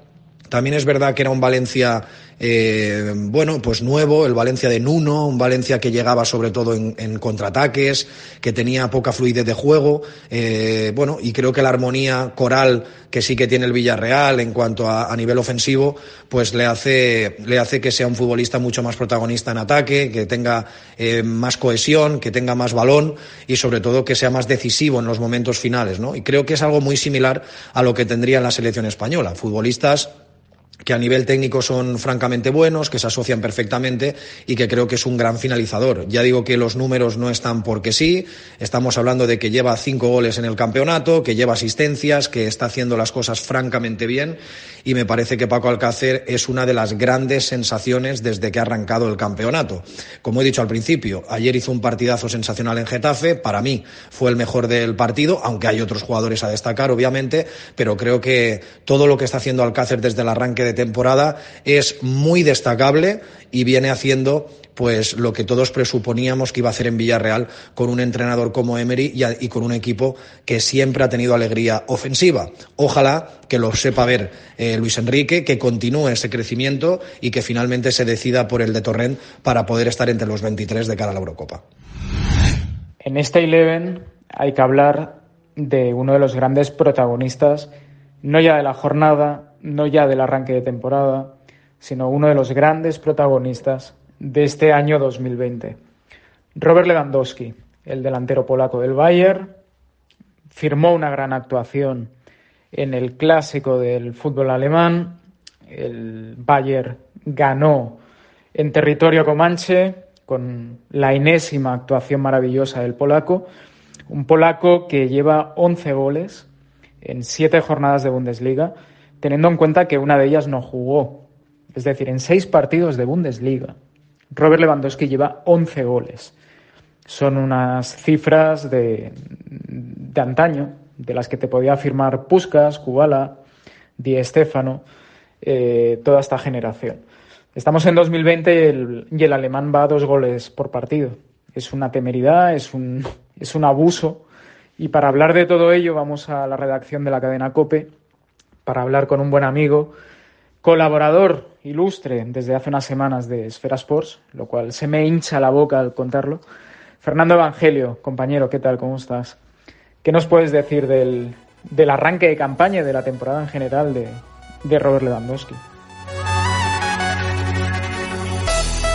También es verdad que era un Valencia eh, bueno, pues nuevo, el Valencia de Nuno, un Valencia que llegaba sobre todo en, contraataques, que tenía poca fluidez de juego, eh, bueno, y creo que la armonía coral que sí que tiene el Villarreal en cuanto a, nivel ofensivo, pues le hace, le hace que sea un futbolista mucho más protagonista en ataque, que tenga eh, más cohesión, que tenga más balón y sobre todo que sea más decisivo en los momentos finales, ¿no? Y creo que es algo muy similar a lo que tendría la selección española. Futbolistas que a nivel técnico son francamente buenos, que se asocian perfectamente y que creo que es un gran finalizador. Ya digo que los números no están porque sí, estamos hablando de que lleva cinco goles en el campeonato, que lleva asistencias, que está haciendo las cosas francamente bien y me parece que Paco Alcácer es una de las grandes sensaciones desde que ha arrancado el campeonato. Como he dicho al principio, ayer hizo un partidazo sensacional en Getafe, para mí fue el mejor del partido, aunque hay otros jugadores a destacar, obviamente, pero creo que todo lo que está haciendo Alcácer desde el arranque de temporada es muy destacable y viene haciendo pues lo que todos presuponíamos que iba a hacer en Villarreal con un entrenador como Emery y, con un equipo que siempre ha tenido alegría ofensiva. Ojalá que lo sepa ver eh, Luis Enrique, que continúe ese crecimiento y que finalmente se decida por el de Torrent para poder estar entre los 23 de cara a la Eurocopa. En este Eleven hay que hablar de uno de los grandes protagonistas, no ya de la jornada, no ya del arranque de temporada, sino uno de los grandes protagonistas de este año 2020. Robert Lewandowski, el delantero polaco del Bayern, firmó una gran actuación en el clásico del fútbol alemán. El Bayern ganó en territorio comanche con la enésima actuación maravillosa del polaco. Un polaco que lleva 11 goles en 7 jornadas de Bundesliga, teniendo en cuenta que una de ellas no jugó. Es decir, en 6 partidos de Bundesliga. Robert Lewandowski lleva 11 goles. Son unas cifras de, de antaño, de las que te podía afirmar Puskas, Kubala, Di Stefano, eh, toda esta generación. Estamos en 2020 y el, y el, alemán va a dos goles por partido. Es una temeridad, es un, es un abuso. Y para hablar de todo ello vamos a la redacción de la cadena COPE para hablar con un buen amigo, colaborador ilustre desde hace unas semanas de Esfera Sports, lo cual se me hincha la boca al contarlo. Fernando Evangelio, compañero, ¿qué tal? ¿Cómo estás? ¿Qué nos puedes decir del, del arranque de campaña y de la temporada en general de, de Robert Lewandowski?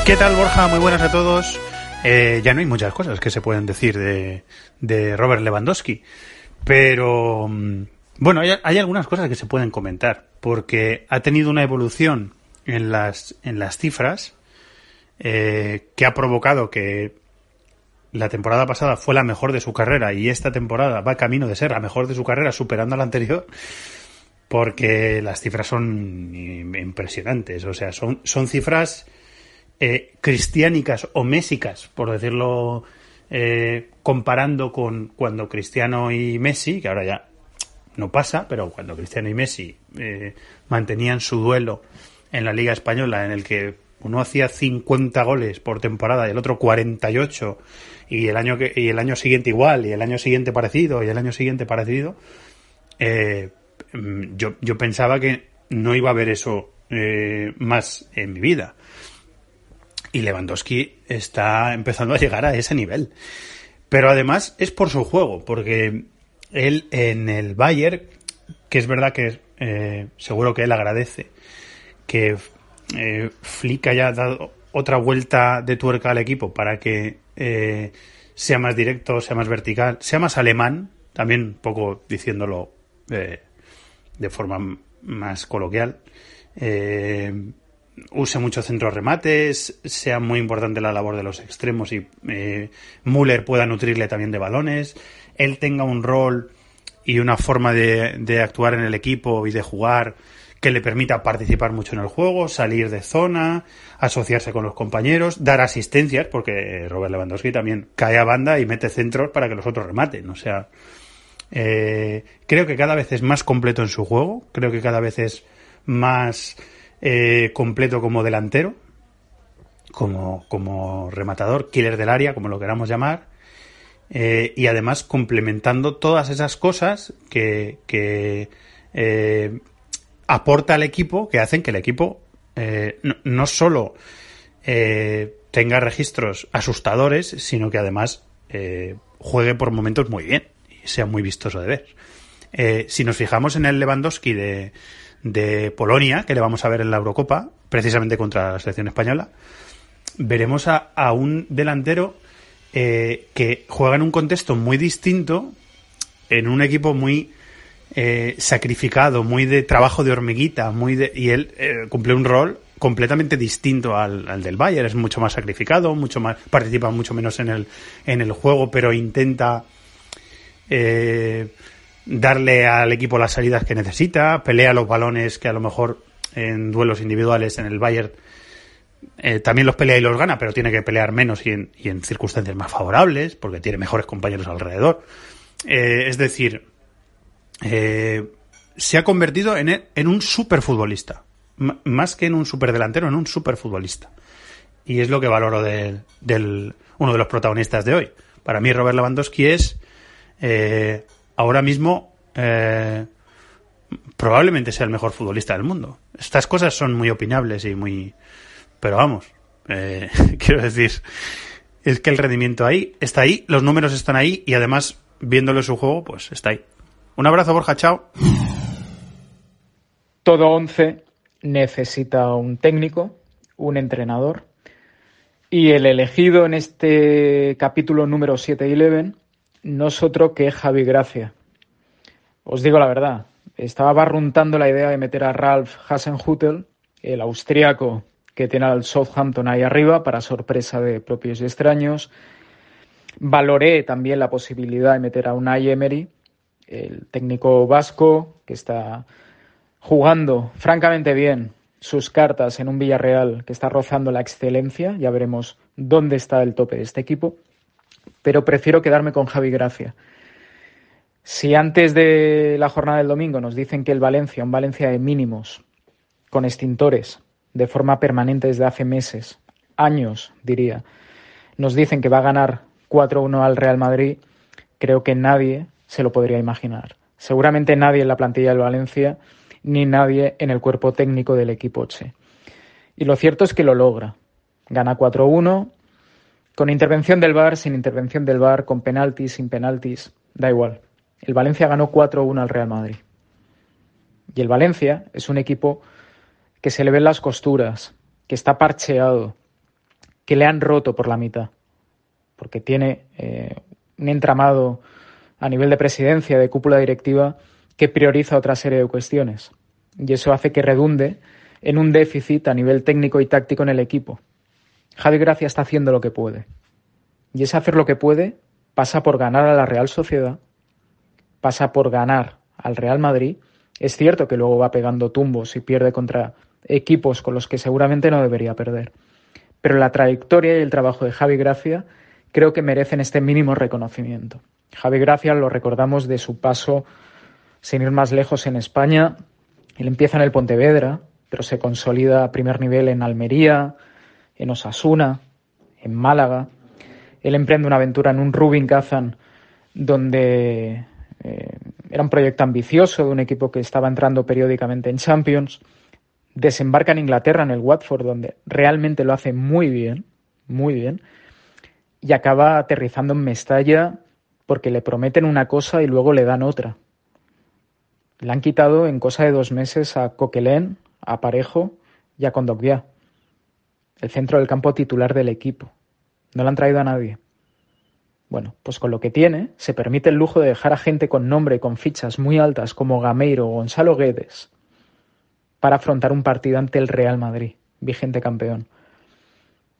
¿Qué tal, Borja? Muy buenas a todos. Eh, ya no hay muchas cosas que se pueden decir de, de Robert Lewandowski, pero mm, bueno, hay, algunas cosas que se pueden comentar, porque ha tenido una evolución en las, en las cifras eh, que ha provocado que la temporada pasada fue la mejor de su carrera y esta temporada va camino de ser la mejor de su carrera superando a la anterior porque las cifras son impresionantes, o sea, son, son cifras eh, cristiánicas o mésicas, por decirlo, eh, comparando con cuando Cristiano y Messi, que ahora ya no pasa, pero cuando Cristiano y Messi eh, mantenían su duelo en la Liga Española en el que uno hacía 50 goles por temporada y el otro 48 y el año que, y el año siguiente igual y el año siguiente parecido y el año siguiente parecido eh, mm, yo, yo pensaba que no iba a haber eso eh, más en mi vida. Y Lewandowski está empezando a llegar a ese nivel. Pero además es por su juego porque él en el Bayern que es verdad que eh, seguro que él agradece que eh, Flick haya dado otra vuelta de tuerca al equipo para que eh, sea más directo, sea más vertical, sea más alemán, también un poco diciéndolo eh, de forma más coloquial. Eh, use muchos centros remates, sea muy importante la labor de los extremos y Müller pueda nutrirle también de balones, él tenga un rol y una forma de, de actuar en el equipo y de jugar que le permita participar mucho en el juego, salir de zona, asociarse con los compañeros, dar asistencias, porque Robert Lewandowski también cae a banda y mete centros para que los otros rematen. O sea, eh, creo que cada vez es más completo en su juego, creo que cada vez es más eh, completo como delantero, como, como rematador, killer del área, como lo queramos llamar, eh, y además complementando todas esas cosas que, eh, aporta al equipo, que hacen que el equipo eh, no, solo tenga registros asustadores, sino que además juegue por momentos muy bien y sea muy vistoso de ver. si nos fijamos en el Lewandowski de, Polonia, que le vamos a ver en la Eurocopa, precisamente contra la selección española, veremos a un delantero eh, que juega en un contexto muy distinto, en un equipo muy eh, sacrificado, muy de trabajo de hormiguita, muy de, y él eh, cumple un rol completamente distinto al, del Bayern, es mucho más sacrificado, mucho más, participa mucho menos en el, en el juego, pero intenta eh, darle al equipo las salidas que necesita, pelea los balones que a lo mejor en duelos individuales en el Bayern eh, también los pelea y los gana, pero tiene que pelear menos y en, y en circunstancias más favorables, porque tiene mejores compañeros alrededor. Eh, es decir, eh, se ha convertido en, en un superfutbolista. Más que en un superdelantero, en un superfutbolista. Y es lo que valoro del, del, uno de los protagonistas de hoy. Para mí, Robert Lewandowski es eh, ahora mismo probablemente sea el mejor futbolista del mundo. Estas cosas son muy opinables y muy, pero vamos, eh, quiero decir, es que el rendimiento ahí está ahí, los números están ahí y además, viéndolo su juego, pues está ahí. Un abrazo, Borja, chao. Todo once necesita un técnico, un entrenador, y el elegido en este capítulo número 7 y 11 no es otro que Javi Gracia. Os digo la verdad, estaba barruntando la idea de meter a Ralph Hasenhutel, el austriaco que tiene al Southampton ahí arriba, para sorpresa de propios y extraños. Valoré también la posibilidad de meter a Unai Emery, el técnico vasco, que está jugando francamente bien sus cartas en un Villarreal que está rozando la excelencia. Ya veremos dónde está el tope de este equipo. Pero prefiero quedarme con Javi Gracia. Si antes de la jornada del domingo nos dicen que el Valencia, un Valencia de mínimos, con extintores, de forma permanente desde hace meses, años diría, nos dicen que va a ganar 4-1 al Real Madrid, creo que nadie se lo podría imaginar. Seguramente nadie en la plantilla del Valencia ni nadie en el cuerpo técnico del equipo Che. Y lo cierto es que lo logra. Gana 4-1, con intervención del VAR, sin intervención del VAR, con penaltis, sin penaltis, da igual. El Valencia ganó 4-1 al Real Madrid. Y el Valencia es un equipo que se le ven las costuras, que está parcheado, que le han roto por la mitad, porque tiene eh, un entramado a nivel de presidencia, de cúpula directiva, que prioriza otra serie de cuestiones. Y eso hace que redunde en un déficit a nivel técnico y táctico en el equipo. Javi Gracia está haciendo lo que puede. Y ese hacer lo que puede pasa por ganar a la Real Sociedad, pasa por ganar al Real Madrid. Es cierto que luego va pegando tumbos y pierde contra equipos con los que seguramente no debería perder. Pero la trayectoria y el trabajo de Javi Gracia creo que merecen este mínimo reconocimiento. Javi Gracia lo recordamos de su paso, sin ir más lejos, en España. Él empieza en el Pontevedra, pero se consolida a primer nivel en Almería, en Osasuna, en Málaga. Él emprende una aventura en un Rubin Kazan donde eh, era un proyecto ambicioso de un equipo que estaba entrando periódicamente en Champions desembarca en Inglaterra, en el Watford, donde realmente lo hace muy bien, muy bien, y acaba aterrizando en Mestalla porque le prometen una cosa y luego le dan otra. Le han quitado en cosa de dos meses a Coquelin, a Parejo y a Condogbia, el centro del campo titular del equipo. No le han traído a nadie. Bueno, pues con lo que tiene, se permite el lujo de dejar a gente con nombre y con fichas muy altas como Gameiro o Gonzalo Guedes, para afrontar un partido ante el Real Madrid, vigente campeón.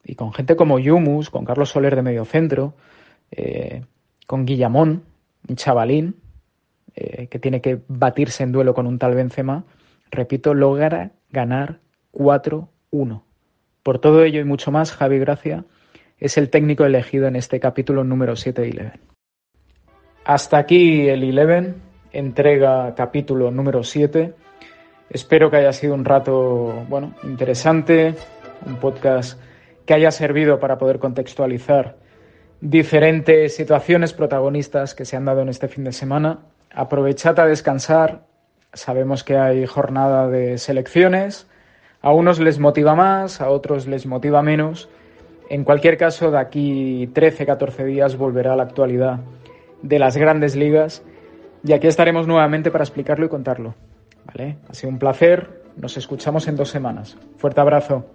Y con gente como Yumus, con Carlos Soler de medio centro, eh, con Guillamón, un chavalín eh, que tiene que batirse en duelo con un tal Benzema, repito, logra ganar 4-1. Por todo ello y mucho más, Javi Gracia es el técnico elegido en este capítulo número 7 de Eleven. Hasta aquí el Eleven, entrega capítulo número 7. Espero que haya sido un rato, bueno, interesante, un podcast que haya servido para poder contextualizar diferentes situaciones protagonistas que se han dado en este fin de semana. Aprovechad a descansar. Sabemos que hay jornada de selecciones. A unos les motiva más, a otros les motiva menos. En cualquier caso, de aquí 13-14 días volverá la actualidad de las grandes ligas y aquí estaremos nuevamente para explicarlo y contarlo. ¿Vale? Ha sido un placer. Nos escuchamos en dos semanas. Fuerte abrazo.